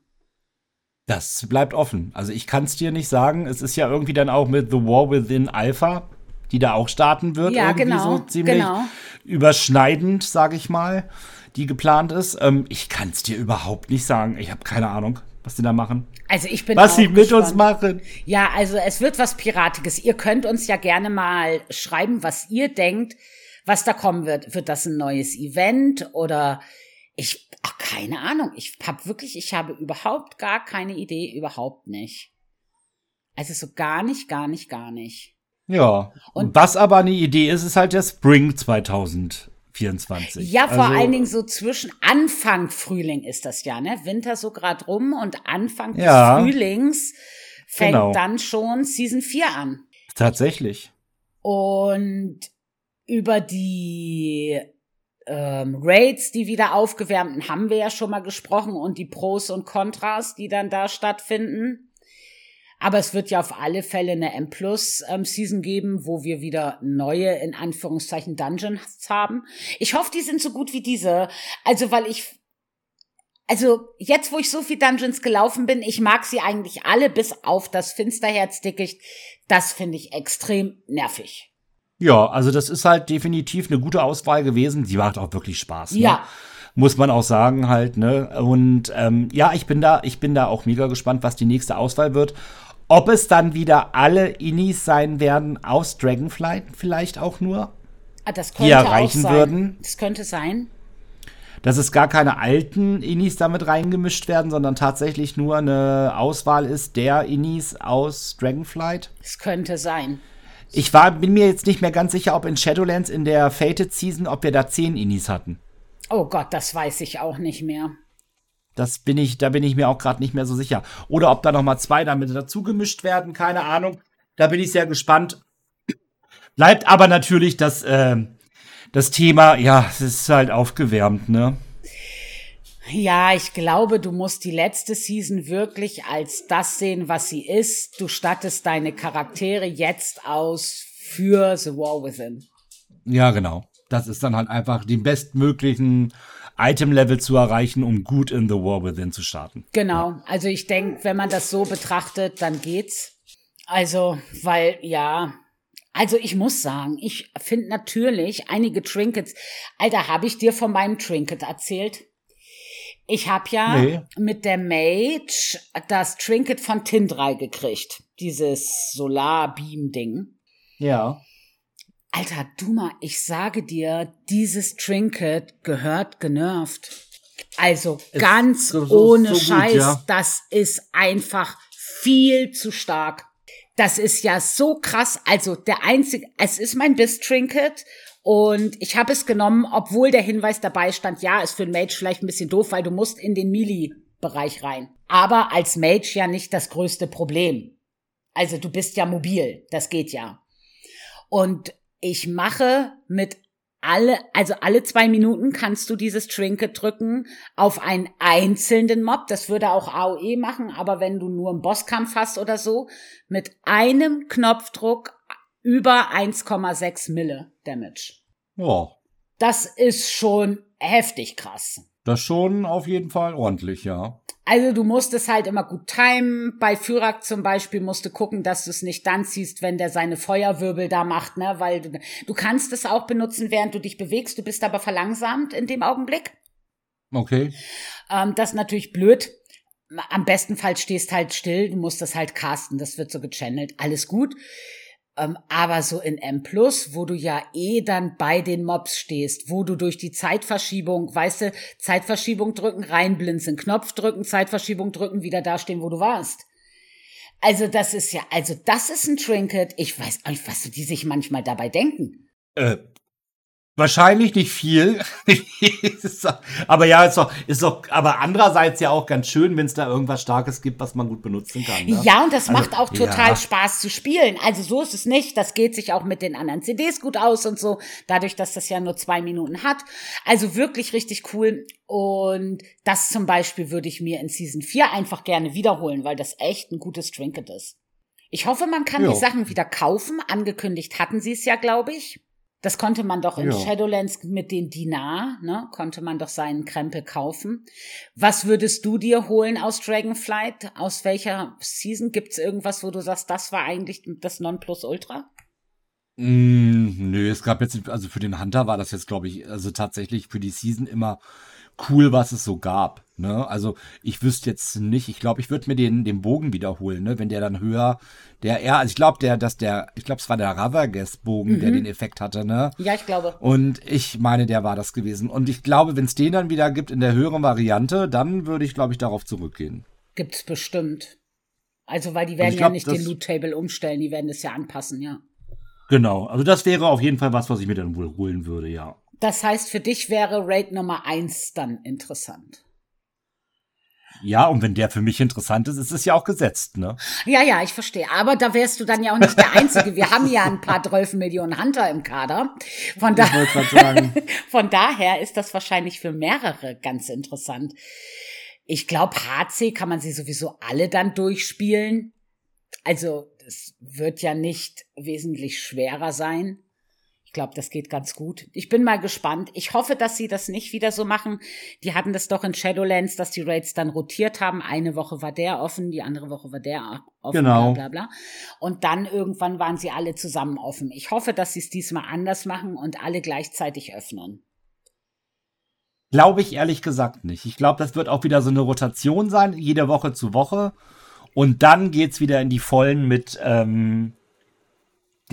Das bleibt offen. Also ich kann es dir nicht sagen. Es ist ja irgendwie dann auch mit The War Within Alpha, die da auch starten wird. Ja, irgendwie genau, so ziemlich genau. überschneidend, sage ich mal, die geplant ist. Ähm, ich kann es dir überhaupt nicht sagen. Ich habe keine Ahnung, was die da machen. Also ich bin Was sie mit gespannt. uns machen. Ja, also es wird was Piratiges. Ihr könnt uns ja gerne mal schreiben, was ihr denkt, was da kommen wird. Wird das ein neues Event oder ich, ach, keine Ahnung. Ich habe wirklich, ich habe überhaupt gar keine Idee, überhaupt nicht. Also so gar nicht, gar nicht, gar nicht. Ja. Und was aber eine Idee ist, ist halt der Spring 2024. Ja, vor Also, allen Dingen so zwischen Anfang Frühling ist das ja, ne? Winter so grad rum und Anfang Ja. des Frühlings fängt Genau. dann schon Season 4 an. Tatsächlich. Und über die ähm, Raids, die wieder aufgewärmten, haben wir ja schon mal gesprochen und die Pros und Kontras, die dann da stattfinden. Aber es wird ja auf alle Fälle eine M Plus ähm, Season geben, wo wir wieder neue, in Anführungszeichen, Dungeons haben. Ich hoffe, die sind so gut wie diese. Also, weil ich, also jetzt, wo ich so viel Dungeons gelaufen bin, ich mag sie eigentlich alle, bis auf das Finsterherzdickicht. Das finde ich extrem nervig. Ja, also das ist halt definitiv eine gute Auswahl gewesen. Sie macht auch wirklich Spaß. Ne? Ja. Muss man auch sagen halt, ne? Und ähm, ja, ich bin da, ich bin da auch mega gespannt, was die nächste Auswahl wird. Ob es dann wieder alle Innis sein werden aus Dragonflight, vielleicht auch nur. Ah, das Die könnte erreichen auch sein. würden. Das könnte sein. dass es gar keine alten Inis damit reingemischt werden, sondern tatsächlich nur eine Auswahl ist der Inis aus Dragonflight? Es könnte sein. Ich war, bin mir jetzt nicht mehr ganz sicher, ob in Shadowlands in der Fated Season, ob wir da zehn Inis hatten. Oh Gott, das weiß ich auch nicht mehr. Das bin ich, da bin ich mir auch gerade nicht mehr so sicher. Oder ob da noch mal zwei damit dazu gemischt werden, keine Ahnung. Da bin ich sehr gespannt. Bleibt aber natürlich das, äh, das Thema, ja, es ist halt aufgewärmt, ne? Ja, ich glaube, du musst die letzte Season wirklich als das sehen, was sie ist. Du stattest deine Charaktere jetzt aus für The War Within. Ja, genau. Das ist dann halt einfach den bestmöglichen Item-Level zu erreichen, um gut in The War Within zu starten. Genau. Ja. Also ich denke, wenn man das so betrachtet, dann geht's. Also, weil, ja, also ich muss sagen, ich finde natürlich einige Trinkets. Alter, habe ich dir von meinem Trinket erzählt? Ich habe ja nee. mit der Mage das Trinket von Tindrei gekriegt. Dieses Solar-Beam-Ding. Ja. Alter, du mal, ich sage dir, dieses Trinket gehört genervt. Also ganz so, so, ohne so Scheiß, gut, ja. das ist einfach viel zu stark. Das ist ja so krass. Also der einzige, es ist mein Biss-Trinket und ich habe es genommen, obwohl der Hinweis dabei stand, ja, ist für ein Mage vielleicht ein bisschen doof, weil du musst in den Melee-Bereich rein. Aber als Mage ja nicht das größte Problem. Also du bist ja mobil, das geht ja. Und ich mache mit alle, also alle zwei Minuten kannst du dieses Trinket drücken auf einen einzelnen Mob. Das würde auch AOE machen, aber wenn du nur einen Bosskampf hast oder so, mit einem Knopfdruck über 1,6 Mille Damage. Ja. Das ist schon heftig krass. Das schon auf jeden Fall ordentlich, ja. Also du musst es halt immer gut timen. Bei Fyrak zum Beispiel musst du gucken, dass du es nicht dann ziehst, wenn der seine Feuerwirbel da macht, ne? Weil du, du kannst es auch benutzen, während du dich bewegst. Du bist aber verlangsamt in dem Augenblick. Okay. Ähm, das ist natürlich blöd. Am besten Fall stehst halt still. Du musst das halt casten. Das wird so gechannelt. Alles gut. Ähm, aber so in M wo du ja eh dann bei den Mobs stehst, wo du durch die Zeitverschiebung, weißt du, Zeitverschiebung drücken, reinblinzeln, Knopf drücken, Zeitverschiebung drücken, wieder dastehen, wo du warst. Also das ist ja, also das ist ein Trinket. Ich weiß auch nicht, was die sich manchmal dabei denken. Äh, Wahrscheinlich nicht viel. <laughs> aber ja, ist doch, ist doch, aber andererseits ja auch ganz schön, wenn es da irgendwas Starkes gibt, was man gut benutzen kann. Ne? Ja, und das also, macht auch total ja. Spaß zu spielen. Also so ist es nicht. Das geht sich auch mit den anderen CDs gut aus und so, dadurch, dass das ja nur zwei Minuten hat. Also wirklich richtig cool. Und das zum Beispiel würde ich mir in Season 4 einfach gerne wiederholen, weil das echt ein gutes Trinket ist. Ich hoffe, man kann jo. die Sachen wieder kaufen. Angekündigt hatten sie es ja, glaube ich. Das konnte man doch in ja. Shadowlands mit den Dinar, ne, konnte man doch seinen Krempel kaufen. Was würdest du dir holen aus Dragonflight? Aus welcher Season? Gibt's irgendwas, wo du sagst, das war eigentlich das Nonplusultra? Mm, nö, es gab jetzt, also für den Hunter war das jetzt, glaube ich, also tatsächlich für die Season immer cool, was es so gab. Ne? Also ich wüsste jetzt nicht, ich glaube, ich würde mir den, den Bogen wiederholen, ne? wenn der dann höher, der eher, also ich glaube, der, dass der, ich glaube, es war der Ravages-Bogen, mhm. der den Effekt hatte, ne? Ja, ich glaube. Und ich meine, der war das gewesen. Und ich glaube, wenn es den dann wieder gibt in der höheren Variante, dann würde ich, glaube ich, darauf zurückgehen. Gibt's bestimmt. Also, weil die werden glaub, ja nicht den Loot-Table umstellen, die werden das ja anpassen, ja. Genau, also das wäre auf jeden Fall was, was ich mir dann wohl holen würde, ja. Das heißt, für dich wäre Raid Nummer eins dann interessant. Ja, und wenn der für mich interessant ist, ist es ja auch gesetzt, ne? Ja, ja, ich verstehe. Aber da wärst du dann ja auch nicht der Einzige. Wir haben ja ein paar 12 Millionen Hunter im Kader. Von, da <laughs> von daher ist das wahrscheinlich für mehrere ganz interessant. Ich glaube, HC kann man sie sowieso alle dann durchspielen. Also, es wird ja nicht wesentlich schwerer sein. Ich glaube, das geht ganz gut. Ich bin mal gespannt. Ich hoffe, dass sie das nicht wieder so machen. Die hatten das doch in Shadowlands, dass die Raids dann rotiert haben. Eine Woche war der offen, die andere Woche war der offen, genau. bla bla bla. Und dann irgendwann waren sie alle zusammen offen. Ich hoffe, dass sie es diesmal anders machen und alle gleichzeitig öffnen. Glaube ich ehrlich gesagt nicht. Ich glaube, das wird auch wieder so eine Rotation sein, jede Woche zu Woche. Und dann geht's wieder in die Vollen mit, ähm,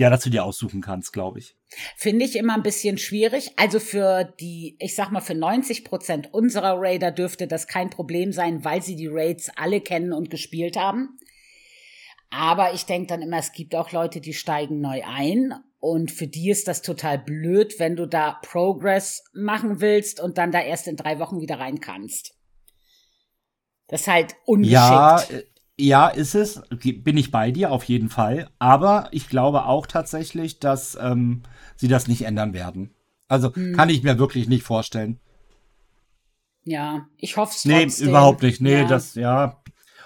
Ja, dass du dir aussuchen kannst, glaube ich. Finde ich immer ein bisschen schwierig. Also für die, ich sag mal, für 90 Prozent unserer Raider dürfte das kein Problem sein, weil sie die Raids alle kennen und gespielt haben. Aber ich denke dann immer, es gibt auch Leute, die steigen neu ein und für die ist das total blöd, wenn du da Progress machen willst und dann da erst in drei Wochen wieder rein kannst. Das ist halt ungeschickt. Ja, äh, ja, ist es. Bin ich bei dir auf jeden Fall. Aber ich glaube auch tatsächlich, dass ähm, sie das nicht ändern werden. Also hm. kann ich mir wirklich nicht vorstellen. Ja, ich hoffe es Nee, überhaupt nicht. Nee, ja. das, ja.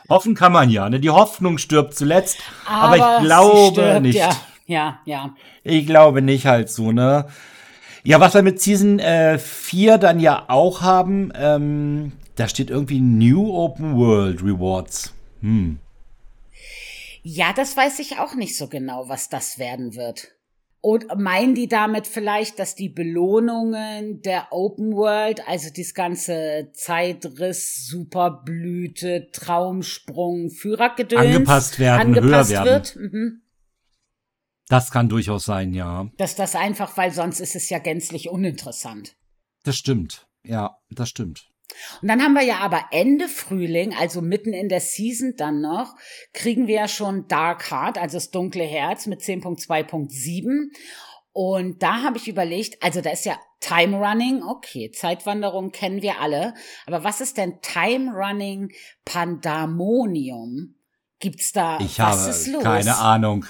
Hoffen kann man ja. Ne? Die Hoffnung stirbt zuletzt. Aber, aber ich glaube stirbt, nicht. Ja, ja, ja. Ich glaube nicht halt so, ne? Ja, was wir mit Season äh, 4 dann ja auch haben, ähm, da steht irgendwie New Open World Rewards. Hm. Ja, das weiß ich auch nicht so genau, was das werden wird. Und meinen die damit vielleicht, dass die Belohnungen der Open World, also das ganze Zeitriss, Superblüte, Traumsprung, Führergedöns angepasst werden, angepasst höher werden. wird? Mhm. Das kann durchaus sein, ja. Dass das einfach, weil sonst ist es ja gänzlich uninteressant. Das stimmt. Ja, das stimmt. Und dann haben wir ja aber Ende Frühling, also mitten in der Season dann noch, kriegen wir ja schon Dark Heart, also das dunkle Herz mit 10.2.7. Und da habe ich überlegt, also da ist ja Time Running, okay, Zeitwanderung kennen wir alle, aber was ist denn Time Running Pandemonium? Gibt's da ich was habe keine Ahnung.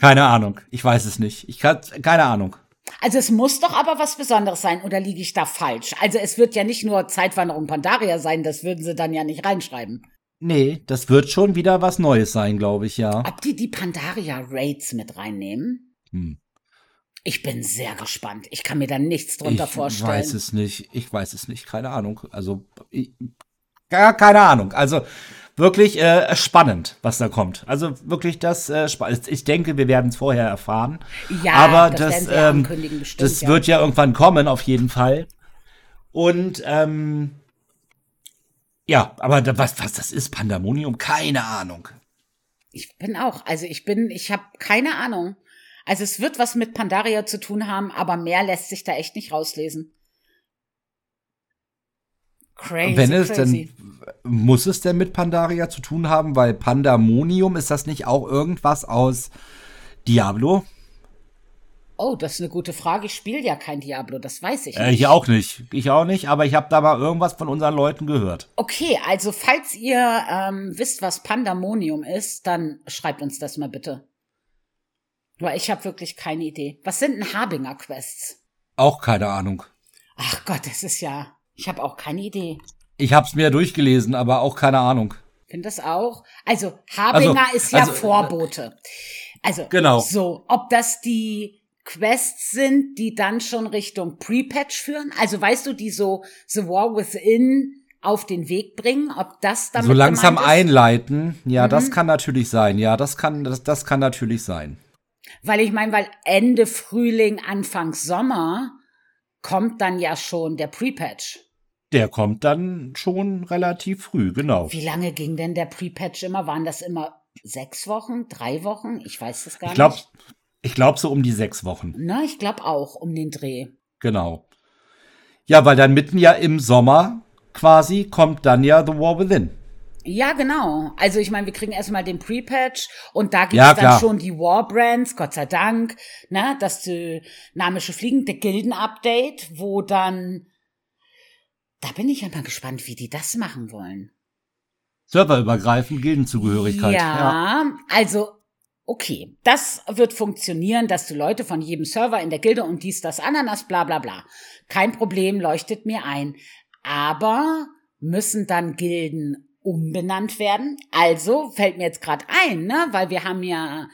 Keine Ahnung, ich weiß es nicht. Ich kann keine Ahnung. Also es muss doch aber was Besonderes sein, oder liege ich da falsch? Also es wird ja nicht nur Zeitwanderung Pandaria sein, das würden sie dann ja nicht reinschreiben. Nee, das wird schon wieder was Neues sein, glaube ich, ja. Ob die die Pandaria Raids mit reinnehmen? Hm. Ich bin sehr gespannt. Ich kann mir da nichts drunter ich vorstellen. Ich weiß es nicht. Ich weiß es nicht. Keine Ahnung. Also, ich, gar keine Ahnung. Also, wirklich äh, spannend, was da kommt. Also wirklich das äh, Ich denke, wir werden es vorher erfahren. Ja, aber das, das, ähm, bestimmt, das ja. wird ja irgendwann kommen, auf jeden Fall. Und ähm, ja, aber da, was, was das ist, Pandemonium? Keine Ahnung. Ich bin auch, also ich bin, ich habe keine Ahnung. Also es wird was mit Pandaria zu tun haben, aber mehr lässt sich da echt nicht rauslesen. Crazy, Wenn es crazy. denn muss es denn mit Pandaria zu tun haben? Weil Pandamonium, ist das nicht auch irgendwas aus Diablo? Oh, das ist eine gute Frage. Ich spiele ja kein Diablo, das weiß ich nicht. Äh, ich auch nicht. Ich auch nicht, aber ich habe da mal irgendwas von unseren Leuten gehört. Okay, also falls ihr ähm, wisst, was Pandamonium ist, dann schreibt uns das mal bitte. Weil ich habe wirklich keine Idee. Was sind denn Harbinger Quests? Auch keine Ahnung. Ach Gott, das ist ja. Ich habe auch keine Idee. Ich habe es mir durchgelesen, aber auch keine Ahnung. Finde das auch. Also Habinger also, ist ja also, Vorbote. Also genau. so, ob das die Quests sind, die dann schon Richtung Pre-Patch führen. Also weißt du, die so The War Within auf den Weg bringen, ob das dann so langsam einleiten. Ja, mhm. das kann natürlich sein. Ja, das kann das, das kann natürlich sein. Weil ich meine, weil Ende Frühling, Anfang Sommer kommt dann ja schon der Pre-Patch. Der kommt dann schon relativ früh, genau. Wie lange ging denn der Pre-Patch immer? Waren das immer sechs Wochen, drei Wochen? Ich weiß das gar ich glaub, nicht. Ich glaube so um die sechs Wochen. Na, ich glaube auch um den Dreh. Genau. Ja, weil dann mitten ja im Sommer quasi kommt dann ja The War Within. Ja, genau. Also ich meine, wir kriegen erstmal den Pre-Patch und da gibt es ja, dann schon die War-Brands, Gott sei Dank, ne, das dynamische Fliegen, der Gilden-Update, wo dann da bin ich ja mal gespannt, wie die das machen wollen. Serverübergreifend Gildenzugehörigkeit. Ja, ja, also okay, das wird funktionieren, dass du Leute von jedem Server in der Gilde und dies, das, Ananas, bla bla bla. Kein Problem, leuchtet mir ein. Aber müssen dann Gilden umbenannt werden? Also fällt mir jetzt gerade ein, ne? Weil wir haben ja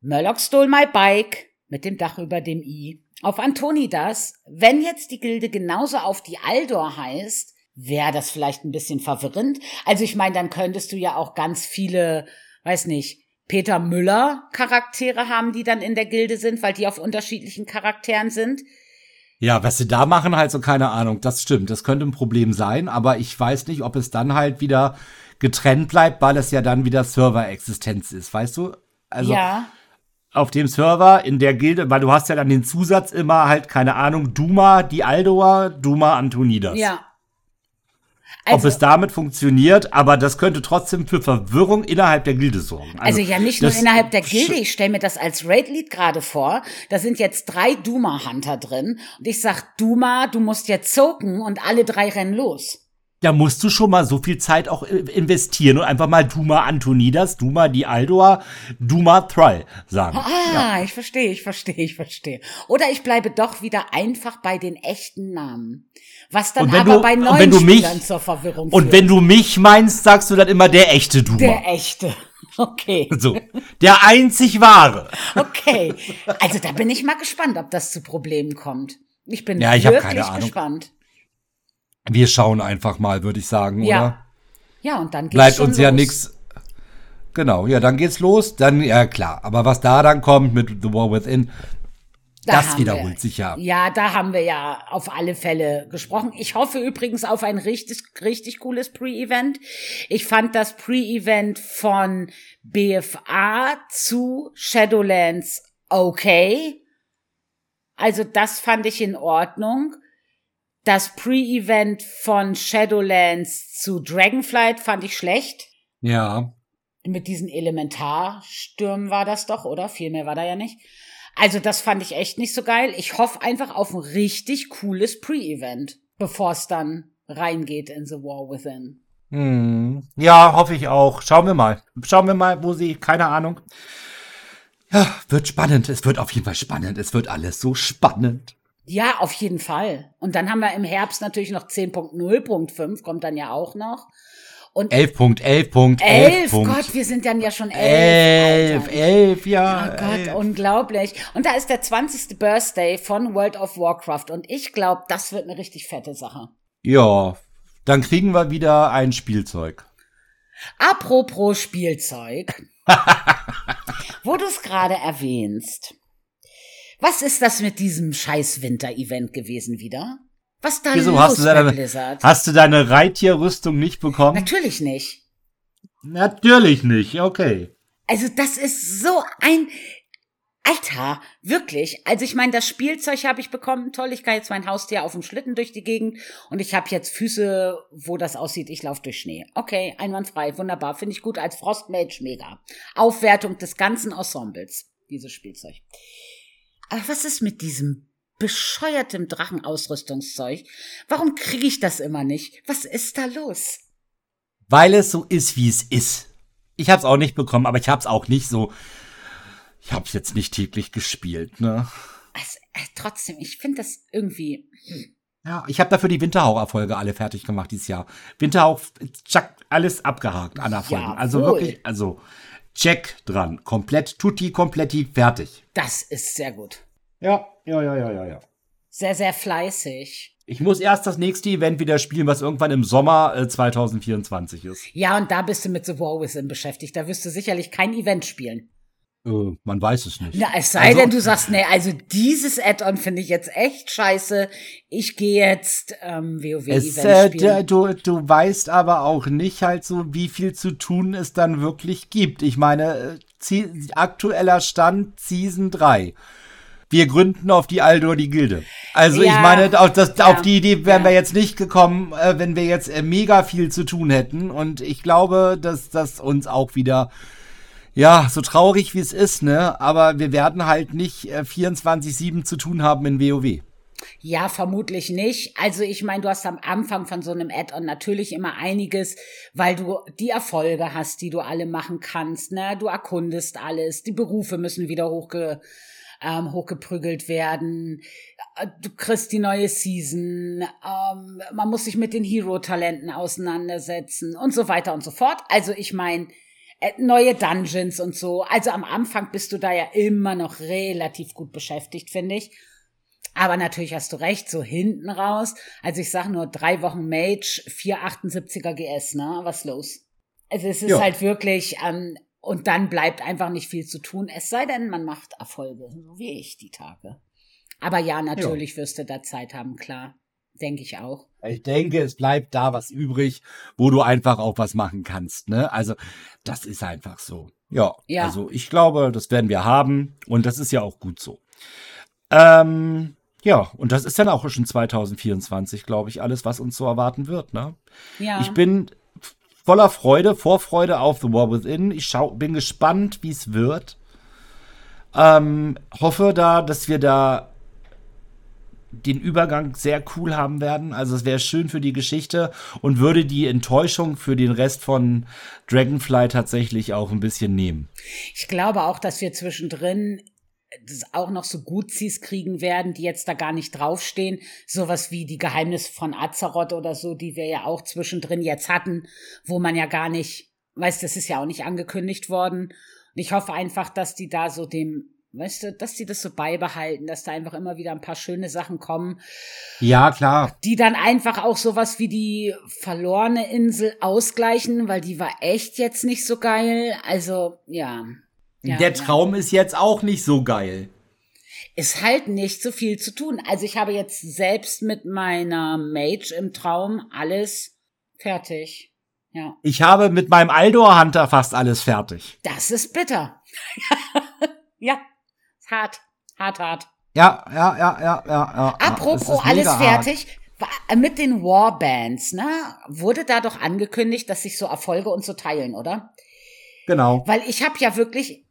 Murloc stole my bike mit dem Dach über dem I auf Antonidas, wenn jetzt die Gilde genauso auf die Aldor heißt, wäre das vielleicht ein bisschen verwirrend. Also ich meine, dann könntest du ja auch ganz viele, weiß nicht, Peter Müller Charaktere haben, die dann in der Gilde sind, weil die auf unterschiedlichen Charakteren sind. Ja, was sie da machen, halt so keine Ahnung. Das stimmt. Das könnte ein Problem sein, aber ich weiß nicht, ob es dann halt wieder getrennt bleibt, weil es ja dann wieder Server-Existenz ist, weißt du? Also, ja. Auf dem Server in der Gilde, weil du hast ja dann den Zusatz immer halt, keine Ahnung, Duma, die Aldoa, Duma, Antonidas. Ja. Also, Ob es damit funktioniert, aber das könnte trotzdem für Verwirrung innerhalb der Gilde sorgen. Also, also ja, nicht nur innerhalb der Gilde. Ich stelle mir das als Raid-Lead gerade vor. Da sind jetzt drei Duma-Hunter drin. Und ich sag, Duma, du musst jetzt zoken und alle drei rennen los da musst du schon mal so viel Zeit auch investieren und einfach mal Duma Antonidas, Duma die Aldoa, Duma Thrall sagen. Ah, ja. ich verstehe, ich verstehe, ich verstehe. Oder ich bleibe doch wieder einfach bei den echten Namen. Was dann aber du, bei neuen Spielern mich, zur Verwirrung Und wenn du mich meinst, sagst du dann immer der echte Duma. Der echte. <laughs> Okay. So, der einzig wahre. Okay. Also da bin ich mal gespannt, ob das zu Problemen kommt. Ich bin ja, ich wirklich gespannt. Wir schauen einfach mal, würde ich sagen, ja. oder? Ja, und dann geht's Bleibt uns los. ja nichts. Genau, ja, dann geht's los. Dann, ja klar. Aber was da dann kommt mit The War Within, da das wiederholt wir, sich ja. Ja, da haben wir ja auf alle Fälle gesprochen. Ich hoffe übrigens auf ein richtig, richtig cooles Pre-Event. Ich fand das Pre-Event von BFA zu Shadowlands okay. Also das fand ich in Ordnung. Das Pre-Event von Shadowlands zu Dragonflight fand ich schlecht. Ja. Mit diesen Elementarstürmen war das doch, oder? Viel mehr war da ja nicht. Also das fand ich echt nicht so geil. Ich hoffe einfach auf ein richtig cooles Pre-Event, bevor es dann reingeht in The War Within. Hm. Ja, hoffe ich auch. Schauen wir mal. Schauen wir mal, wo sie, keine Ahnung. Ja, wird spannend. Es wird auf jeden Fall spannend. Es wird alles so spannend. Ja, auf jeden Fall. Und dann haben wir im Herbst natürlich noch 10.0.5, kommt dann ja auch noch. Und 11.11.11. 11, Gott, wir sind dann ja schon 11. 11, 11, ja. Oh Gott, 11. unglaublich. Und da ist der 20. Birthday von World of Warcraft. Und ich glaube, das wird eine richtig fette Sache. Ja, dann kriegen wir wieder ein Spielzeug. Apropos Spielzeug. <laughs> wo du es gerade erwähnst. Was ist das mit diesem scheiß Winter-Event gewesen wieder? Was da Wieso, los hast du deine, Blizzard? Hast du deine Reittierrüstung nicht bekommen? Natürlich nicht. Natürlich nicht, okay. Also das ist so ein Alter, wirklich. Also ich meine, das Spielzeug habe ich bekommen, toll. Ich kann jetzt mein Haustier auf dem Schlitten durch die Gegend und ich habe jetzt Füße, wo das aussieht, ich laufe durch Schnee. Okay, einwandfrei, wunderbar, finde ich gut als Frostmage mega. Aufwertung des ganzen Ensembles, dieses Spielzeug. Aber was ist mit diesem bescheuertem Drachenausrüstungszeug? Warum kriege ich das immer nicht? Was ist da los? Weil es so ist, wie es ist. Ich hab's auch nicht bekommen, aber ich hab's auch nicht so. Ich hab's jetzt nicht täglich gespielt, ne? Also, äh, trotzdem, ich finde das irgendwie. Hm. Ja, ich habe dafür die Winterhauch-Erfolge alle fertig gemacht dieses Jahr. Winterhauch, zack, alles abgehakt an Erfolgen. Ja, also wirklich, also Check dran. Komplett, tutti, kompletti, fertig. Das ist sehr gut. Ja, ja, ja, ja, ja, ja. Sehr, sehr fleißig. Ich muss erst das nächste Event wieder spielen, was irgendwann im Sommer äh, 2024 ist. Ja, und da bist du mit The War Within beschäftigt. Da wirst du sicherlich kein Event spielen. Äh, man weiß es nicht. Na, es sei also, denn, du sagst, nee, also dieses Add-on finde ich jetzt echt scheiße. Ich gehe jetzt ähm, WoW-Event äh, spielen. Du, du weißt aber auch nicht halt so, wie viel zu tun es dann wirklich gibt. Ich meine, äh, aktueller Stand Season 3 wir gründen auf die Aldor die Gilde. Also ja, ich meine, auf, das, ja, auf die Idee wären ja. wir jetzt nicht gekommen, äh, wenn wir jetzt äh, mega viel zu tun hätten. Und ich glaube, dass das uns auch wieder ja, so traurig wie es ist, ne? Aber wir werden halt nicht äh, 24-7 zu tun haben in WoW. Ja, vermutlich nicht. Also ich meine, du hast am Anfang von so einem Add-on natürlich immer einiges, weil du die Erfolge hast, die du alle machen kannst. Ne? Du erkundest alles, die Berufe müssen wieder hochge ähm, hochgeprügelt werden. Äh, du kriegst die neue Season. Ähm, man muss sich mit den Hero-Talenten auseinandersetzen und so weiter und so fort. Also ich meine, neue Dungeons und so. Also am Anfang bist du da ja immer noch relativ gut beschäftigt, finde ich. Aber natürlich hast du recht, so hinten raus. Also ich sag nur drei Wochen Mage, 478er GS, ne? Was los? Also es ist ja. halt wirklich, ähm, und dann bleibt einfach nicht viel zu tun, es sei denn, man macht Erfolge, so wie ich die Tage. Aber ja, natürlich ja. wirst du da Zeit haben, klar. Denke ich auch. Ich denke, es bleibt da was übrig, wo du einfach auch was machen kannst. Ne? Also, das ist einfach so. Ja, ja, also ich glaube, das werden wir haben und das ist ja auch gut so. Ähm, ja, und das ist dann auch schon 2024, glaube ich, alles, was uns so erwarten wird. Ne? Ja. Ich bin voller Freude, Vorfreude auf The War Within. Ich schau, bin gespannt, wie es wird. Ähm, hoffe da, dass wir da den Übergang sehr cool haben werden. Also es wäre schön für die Geschichte und würde die Enttäuschung für den Rest von Dragonfly tatsächlich auch ein bisschen nehmen. Ich glaube auch, dass wir zwischendrin auch noch so Gutsies kriegen werden, die jetzt da gar nicht draufstehen. Sowas wie die Geheimnisse von Azeroth oder so, die wir ja auch zwischendrin jetzt hatten, wo man ja gar nicht, weiß, das ist ja auch nicht angekündigt worden. Und ich hoffe einfach, dass die da so dem Weißt du, dass die das so beibehalten, dass da einfach immer wieder ein paar schöne Sachen kommen. Ja, klar. Die dann einfach auch sowas wie die verlorene Insel ausgleichen, weil die war echt jetzt nicht so geil. Also, ja. ja Der Traum ja. ist jetzt auch nicht so geil. Ist halt nicht so viel zu tun. Also ich habe jetzt selbst mit meiner Mage im Traum alles fertig. Ja. Ich habe mit meinem Aldor Hunter fast alles fertig. Das ist bitter. <laughs> ja. Hart, hart, hart. Ja, ja, ja, ja, ja. ja Apropos alles fertig. Hart. Mit den Warbands, ne? Wurde da doch angekündigt, dass sich so Erfolge und so teilen, oder? Genau. Weil ich habe ja wirklich,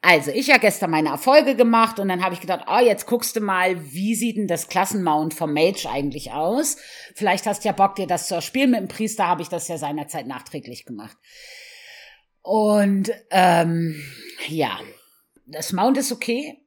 also ich ja gestern meine Erfolge gemacht und dann habe ich gedacht, oh, jetzt guckst du mal, wie sieht denn das Klassenmount vom Mage eigentlich aus? Vielleicht hast du ja Bock, dir das zu erspielen. Mit dem Priester habe ich das ja seinerzeit nachträglich gemacht. Und ähm, ja, das Mount ist okay.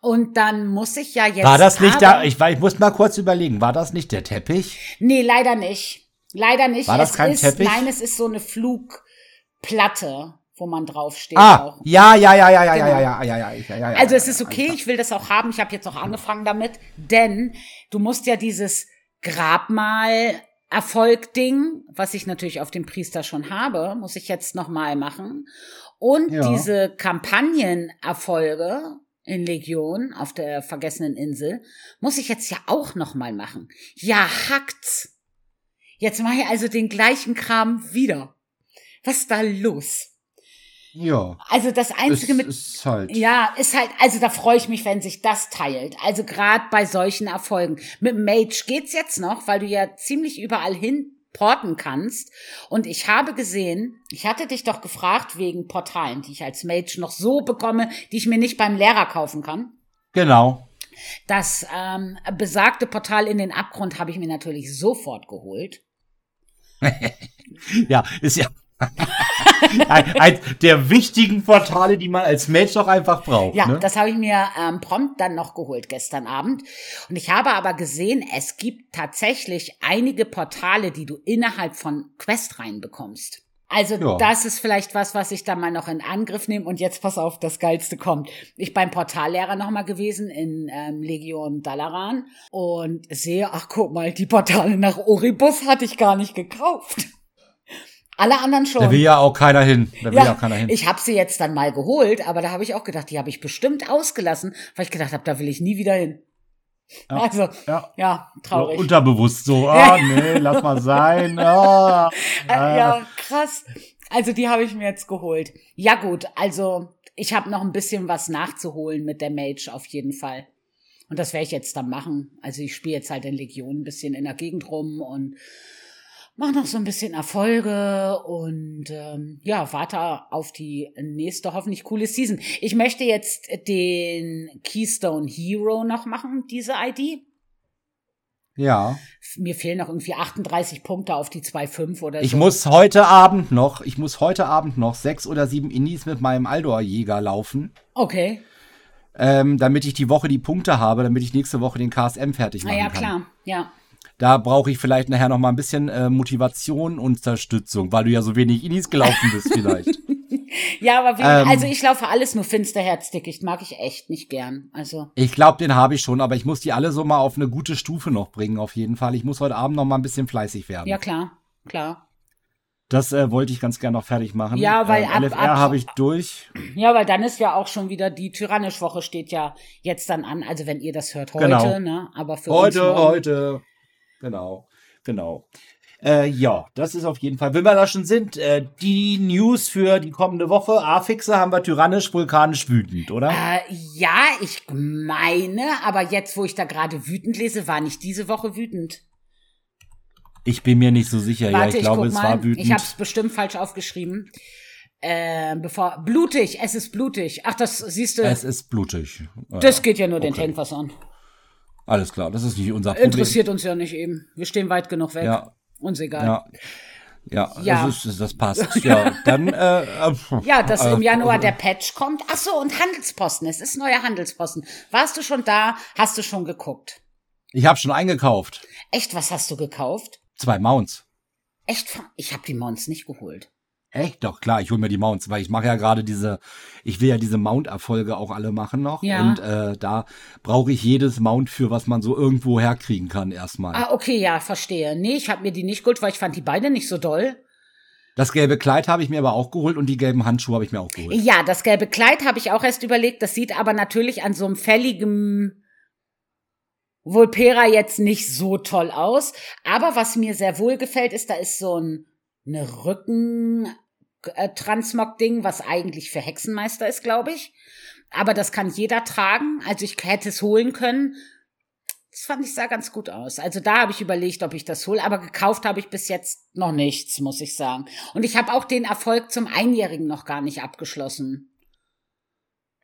Und dann muss ich ja jetzt. War das nicht da? Ich, ich muss mal kurz überlegen. War das nicht der Teppich? Nee, leider nicht. Leider nicht. War das es kein ist, Teppich? Nein, es ist so eine Flugplatte, wo man draufsteht. Ah, auch. ja, ja, ja, ja, ja, genau. ja, ja, ja, ja, ja, ja, ja. Also es ist okay, ich will das auch haben. Ich habe jetzt auch angefangen damit, denn du musst ja dieses Grabmal Erfolg-Ding, was ich natürlich auf dem Priester schon habe, muss ich jetzt nochmal machen. Und ja. diese Kampagnenerfolge in Legion auf der vergessenen Insel muss ich jetzt ja auch noch mal machen. Ja, hackt's. Jetzt mache ich also den gleichen Kram wieder. Was ist da los? Ja. Also das einzige mit ist halt. Ja, ist halt also da freue ich mich, wenn sich das teilt. Also gerade bei solchen Erfolgen. Mit Mage geht's jetzt noch, weil du ja ziemlich überall hin porten kannst. Und ich habe gesehen, ich hatte dich doch gefragt wegen Portalen, die ich als Mage noch so bekomme, die ich mir nicht beim Lehrer kaufen kann. Genau. Das ähm, besagte Portal in den Abgrund habe ich mir natürlich sofort geholt. <laughs> ja, ist ja Eins der wichtigen Portale, die man als Mensch doch einfach braucht. Ja, ne? das habe ich mir ähm, prompt dann noch geholt gestern Abend. Und ich habe aber gesehen, es gibt tatsächlich einige Portale, die du innerhalb von Quest reinbekommst. Also ja. das ist vielleicht was, was ich da mal noch in Angriff nehme. Und jetzt pass auf, das Geilste kommt. Ich beim Portallehrer noch mal gewesen in ähm, Legion Dalaran und sehe, ach guck mal, die Portale nach Oribus hatte ich gar nicht gekauft. Alle anderen schon. Da will ja auch keiner hin. Da will ja, auch keiner hin. Ich habe sie jetzt dann mal geholt, aber da habe ich auch gedacht, die habe ich bestimmt ausgelassen, weil ich gedacht habe, da will ich nie wieder hin. Ja, also, ja, ja traurig. So unterbewusst so, <laughs> ah, nee, lass mal sein. Ah, äh, ja, krass. Also die habe ich mir jetzt geholt. Ja gut, also ich habe noch ein bisschen was nachzuholen mit der Mage auf jeden Fall. Und das werde ich jetzt dann machen. Also ich spiele jetzt halt in Legion ein bisschen in der Gegend rum und mach noch so ein bisschen Erfolge und ähm, ja, warte auf die nächste hoffentlich coole Season. Ich möchte jetzt den Keystone Hero noch machen, diese ID. Ja. Mir fehlen noch irgendwie 38 Punkte auf die 2,5 oder so. Ich muss heute Abend noch, ich muss heute Abend noch sechs oder sieben Indies mit meinem Aldor-Jäger laufen. Okay. Ähm, damit ich die Woche die Punkte habe, damit ich nächste Woche den KSM fertig machen kann. Ah ja, klar, ja. Da brauche ich vielleicht nachher noch mal ein bisschen äh, Motivation und Unterstützung, weil du ja so wenig Inis gelaufen bist vielleicht. <laughs> ja, aber wie, ähm, also ich laufe alles nur finsterherzdickicht, mag ich echt nicht gern. Also ich glaube, den habe ich schon, aber ich muss die alle so mal auf eine gute Stufe noch bringen auf jeden Fall. Ich muss heute Abend noch mal ein bisschen fleißig werden. Ja klar, klar. Das äh, wollte ich ganz gerne noch fertig machen. Ja, weil äh, ab, LFR habe ich durch. Ja, weil dann ist ja auch schon wieder die Tyrannisch-Woche steht ja jetzt dann an. Also wenn ihr das hört heute, genau. ne? Aber für heute, uns heute. Genau, genau. Äh, ja, das ist auf jeden Fall. Wenn wir da schon sind, äh, die News für die kommende Woche. A-Fixe haben wir tyrannisch, vulkanisch, wütend, oder? Äh, ja, ich meine, aber jetzt, wo ich da gerade wütend lese, war nicht diese Woche wütend. Ich bin mir nicht so sicher. Warte, ja, ich, ich glaube, es mal. war wütend. Ich habe es bestimmt falsch aufgeschrieben. Äh, bevor blutig, es ist blutig. Ach, das siehst du. es ist blutig. Das geht ja nur den okay. Tank was an. Alles klar, das ist nicht unser Problem. Interessiert uns ja nicht eben. Wir stehen weit genug weg. Ja. Uns egal. Ja. Ja, Ja. Das, ist, das passt. <laughs> Ja, dann. Äh, äh, Ja, dass im Januar äh, der Patch kommt. Ach so, und Handelsposten. Es ist neuer Handelsposten. Warst du schon da? Hast du schon geguckt? Ich habe schon eingekauft. Echt, was hast du gekauft? Zwei Mounts. Echt? Ich habe die Mons nicht geholt. Echt? Doch, klar, ich hole mir die Mounts, weil ich mache ja gerade diese, ich will ja diese Mount-Erfolge auch alle machen noch. Ja. Und äh, da brauche ich jedes Mount für, was man so irgendwo herkriegen kann, erstmal. Ah, okay, ja, verstehe. Nee, ich habe mir die nicht geholt, weil ich fand die beide nicht so doll. Das gelbe Kleid habe ich mir aber auch geholt und die gelben Handschuhe habe ich mir auch geholt. Ja, das gelbe Kleid habe ich auch erst überlegt. Das sieht aber natürlich an so einem fälligen Vulpera jetzt nicht so toll aus. Aber was mir sehr wohl gefällt, ist, da ist so ein eine Rücken äh, Transmog-Ding, was eigentlich für Hexenmeister ist, glaube ich. Aber das kann jeder tragen. Also ich hätte es holen können. Das fand ich sah ganz gut aus. Also da habe ich überlegt, ob ich das hole, aber gekauft habe ich bis jetzt noch nichts, muss ich sagen. Und ich habe auch den Erfolg zum Einjährigen noch gar nicht abgeschlossen.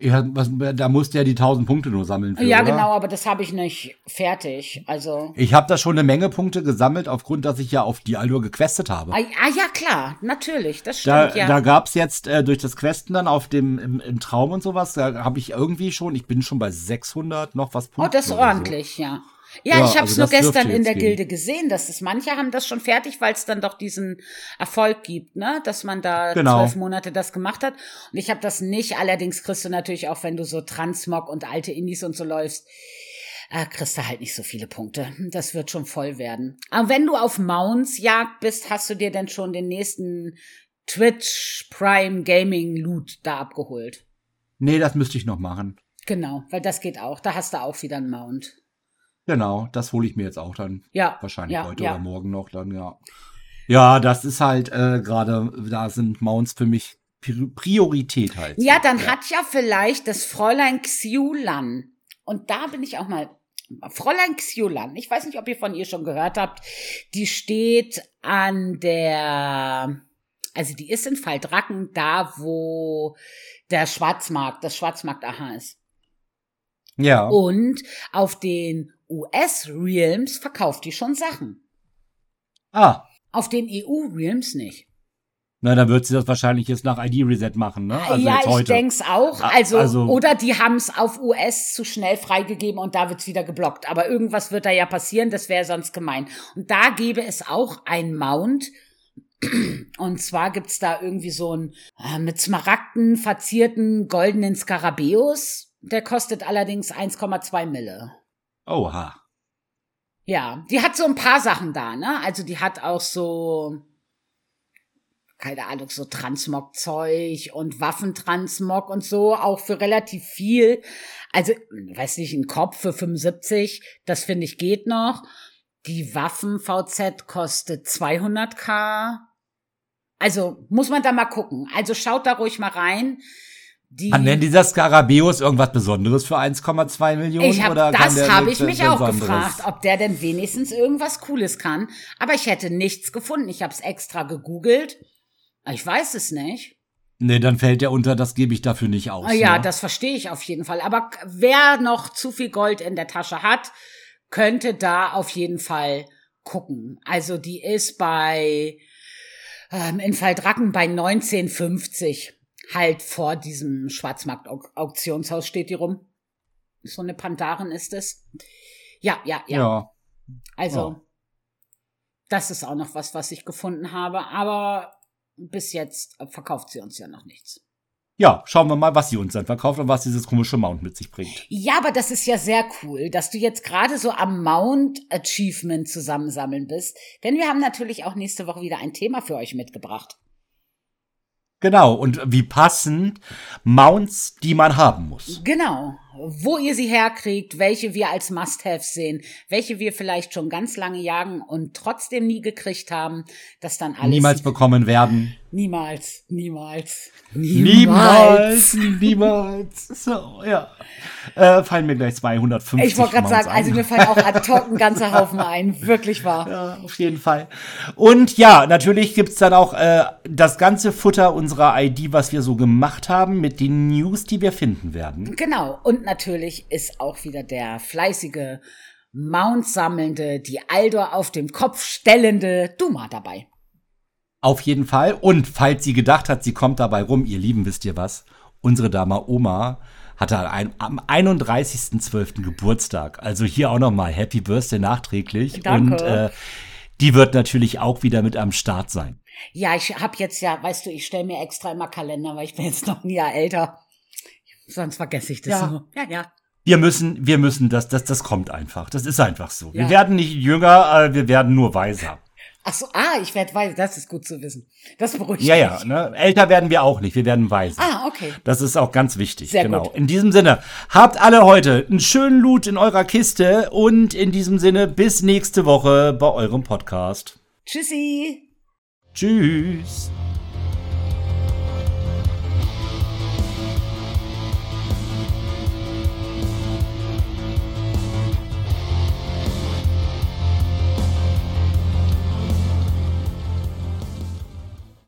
Ja, was, da musste ja die 1000 Punkte nur sammeln. Für, ja, oder? genau, aber das habe ich nicht fertig. Also. Ich habe da schon eine Menge Punkte gesammelt, aufgrund, dass ich ja auf die Aldur gequestet habe. Ah, ah ja, klar, natürlich, das Da, stimmt, ja. da gab's jetzt äh, durch das Questen dann auf dem im, im Traum und sowas, da habe ich irgendwie schon, ich bin schon bei 600 noch was oh, Punkte. das ist oder so. ordentlich, ja. Ja, Ja, ich habe es also nur gestern in der gehen. Gilde gesehen, dass es manche haben das schon fertig, weil es dann doch diesen Erfolg gibt, ne, dass man da Genau. zwölf Monate das gemacht hat. Und ich habe das nicht. Allerdings kriegst du natürlich auch, wenn du so Transmog und alte Indies und so läufst, äh, kriegst du halt nicht so viele Punkte. Das wird schon voll werden. Aber wenn du auf Mounts Jagd bist, hast du dir denn schon den nächsten Twitch Prime Gaming Loot da abgeholt? Nee, das müsste ich noch machen. Genau, weil das geht auch. Da hast du auch wieder einen Mount. Genau, das hole ich mir jetzt auch dann Ja. wahrscheinlich ja, heute ja. oder morgen noch dann, ja. Ja, das ist halt äh, gerade, da sind Mounts für mich Pri- Priorität halt. Ja, dann hat ja vielleicht das Fräulein Xiulan. Und da bin ich auch mal. Fräulein Xiulan, ich weiß nicht, ob ihr von ihr schon gehört habt, die steht an der, also die ist in Faldracken, da wo der Schwarzmarkt, das Schwarzmarkt aha ist. Ja. Und auf den US-Realms verkauft die schon Sachen. Ah, Auf den EU-Realms nicht. na, dann wird sie das wahrscheinlich jetzt nach ID-Reset machen, ne? Also ja, ich denk's auch. Also, also- oder die haben's auf US zu schnell freigegeben und da wird's wieder geblockt. Aber irgendwas wird da ja passieren, das wäre sonst gemein. Und da gäbe es auch ein Mount. <clears throat> Und zwar gibt's da irgendwie so ein äh, mit Smaragden verzierten goldenen Skarabäus. Der kostet allerdings 1,2 Mille. Oha. Ja, die hat so ein paar Sachen da, ne? Also die hat auch so, keine Ahnung, so Transmog-Zeug und Waffentransmog und so, auch für relativ viel. Also, weiß nicht, ein Kopf für 75, das finde ich geht noch. Die Waffen-VZ kostet 200k. Also, muss man da mal gucken. Also schaut da ruhig mal rein. Die, Kann denn dieser Skarabäus irgendwas Besonderes für 1,2 Millionen? Ich hab, oder das habe ich mich auch gefragt, ob der denn wenigstens irgendwas Cooles kann. Aber ich hätte nichts gefunden. Ich habe es extra gegoogelt. Ich weiß es nicht. Nee, dann fällt der unter, das gebe ich dafür nicht aus. Ah ja, ne? das verstehe ich auf jeden Fall. Aber wer noch zu viel Gold in der Tasche hat, könnte da auf jeden Fall gucken. Also die ist bei ähm, in Faldracken bei 1950. Halt vor diesem Schwarzmarkt-Auktionshaus steht die rum. So eine Pandarin ist es. Ja, ja, ja. ja. Also, Ja. das ist auch noch was, was ich gefunden habe. Aber bis jetzt verkauft sie uns ja noch nichts. Ja, schauen wir mal, was sie uns dann verkauft und was dieses komische Mount mit sich bringt. Ja, aber das ist ja sehr cool, dass du jetzt gerade so am Mount Achievement zusammensammeln bist. Denn wir haben natürlich auch nächste Woche wieder ein Thema für euch mitgebracht. Genau, und wie passend Mounts, die man haben muss. Genau. Wo ihr sie herkriegt, welche wir als Must-Haves sehen, welche wir vielleicht schon ganz lange jagen und trotzdem nie gekriegt haben, das dann alles. Niemals bekommen werden. Niemals, niemals. Niemals, niemals. So, ja. Äh, fallen mir gleich 250 Ich wollte gerade sagen, ein. also mir fallen auch ad hoc ein ganzer Haufen ein. <laughs> Wirklich wahr. Ja, auf jeden Fall. Und ja, natürlich gibt's dann auch äh, das ganze Futter unserer ID, was wir so gemacht haben, mit den News, die wir finden werden. Genau. Und natürlich ist auch wieder der fleißige Mount sammelnde, die Aldor auf dem Kopf stellende Duma dabei. Auf jeden Fall. Und falls sie gedacht hat, sie kommt dabei rum, ihr Lieben, wisst ihr was? Unsere Dame Oma hatte am 31.12. Geburtstag. Also hier auch nochmal Happy Birthday nachträglich. Danke. Und äh, die wird natürlich auch wieder mit am Start sein. Ja, ich habe jetzt ja, weißt du, ich stelle mir extra immer Kalender, weil ich bin jetzt noch ein Jahr älter. Sonst vergesse ich das Ja. nur. Ja, ja. Wir müssen, wir müssen, das, das, das kommt einfach. Das ist einfach so. Wir Ja. werden nicht jünger, äh, wir werden nur weiser. Ach so, ah, ich werde weiß, das ist gut zu wissen. Das beruhigt Ja, ja, mich. ne? Älter werden wir auch nicht, wir werden weiser. Ah, okay. Das ist auch ganz wichtig. Sehr genau. gut. In diesem Sinne, habt alle heute einen schönen Loot in eurer Kiste und in diesem Sinne bis nächste Woche bei eurem Podcast. Tschüssi. Tschüss.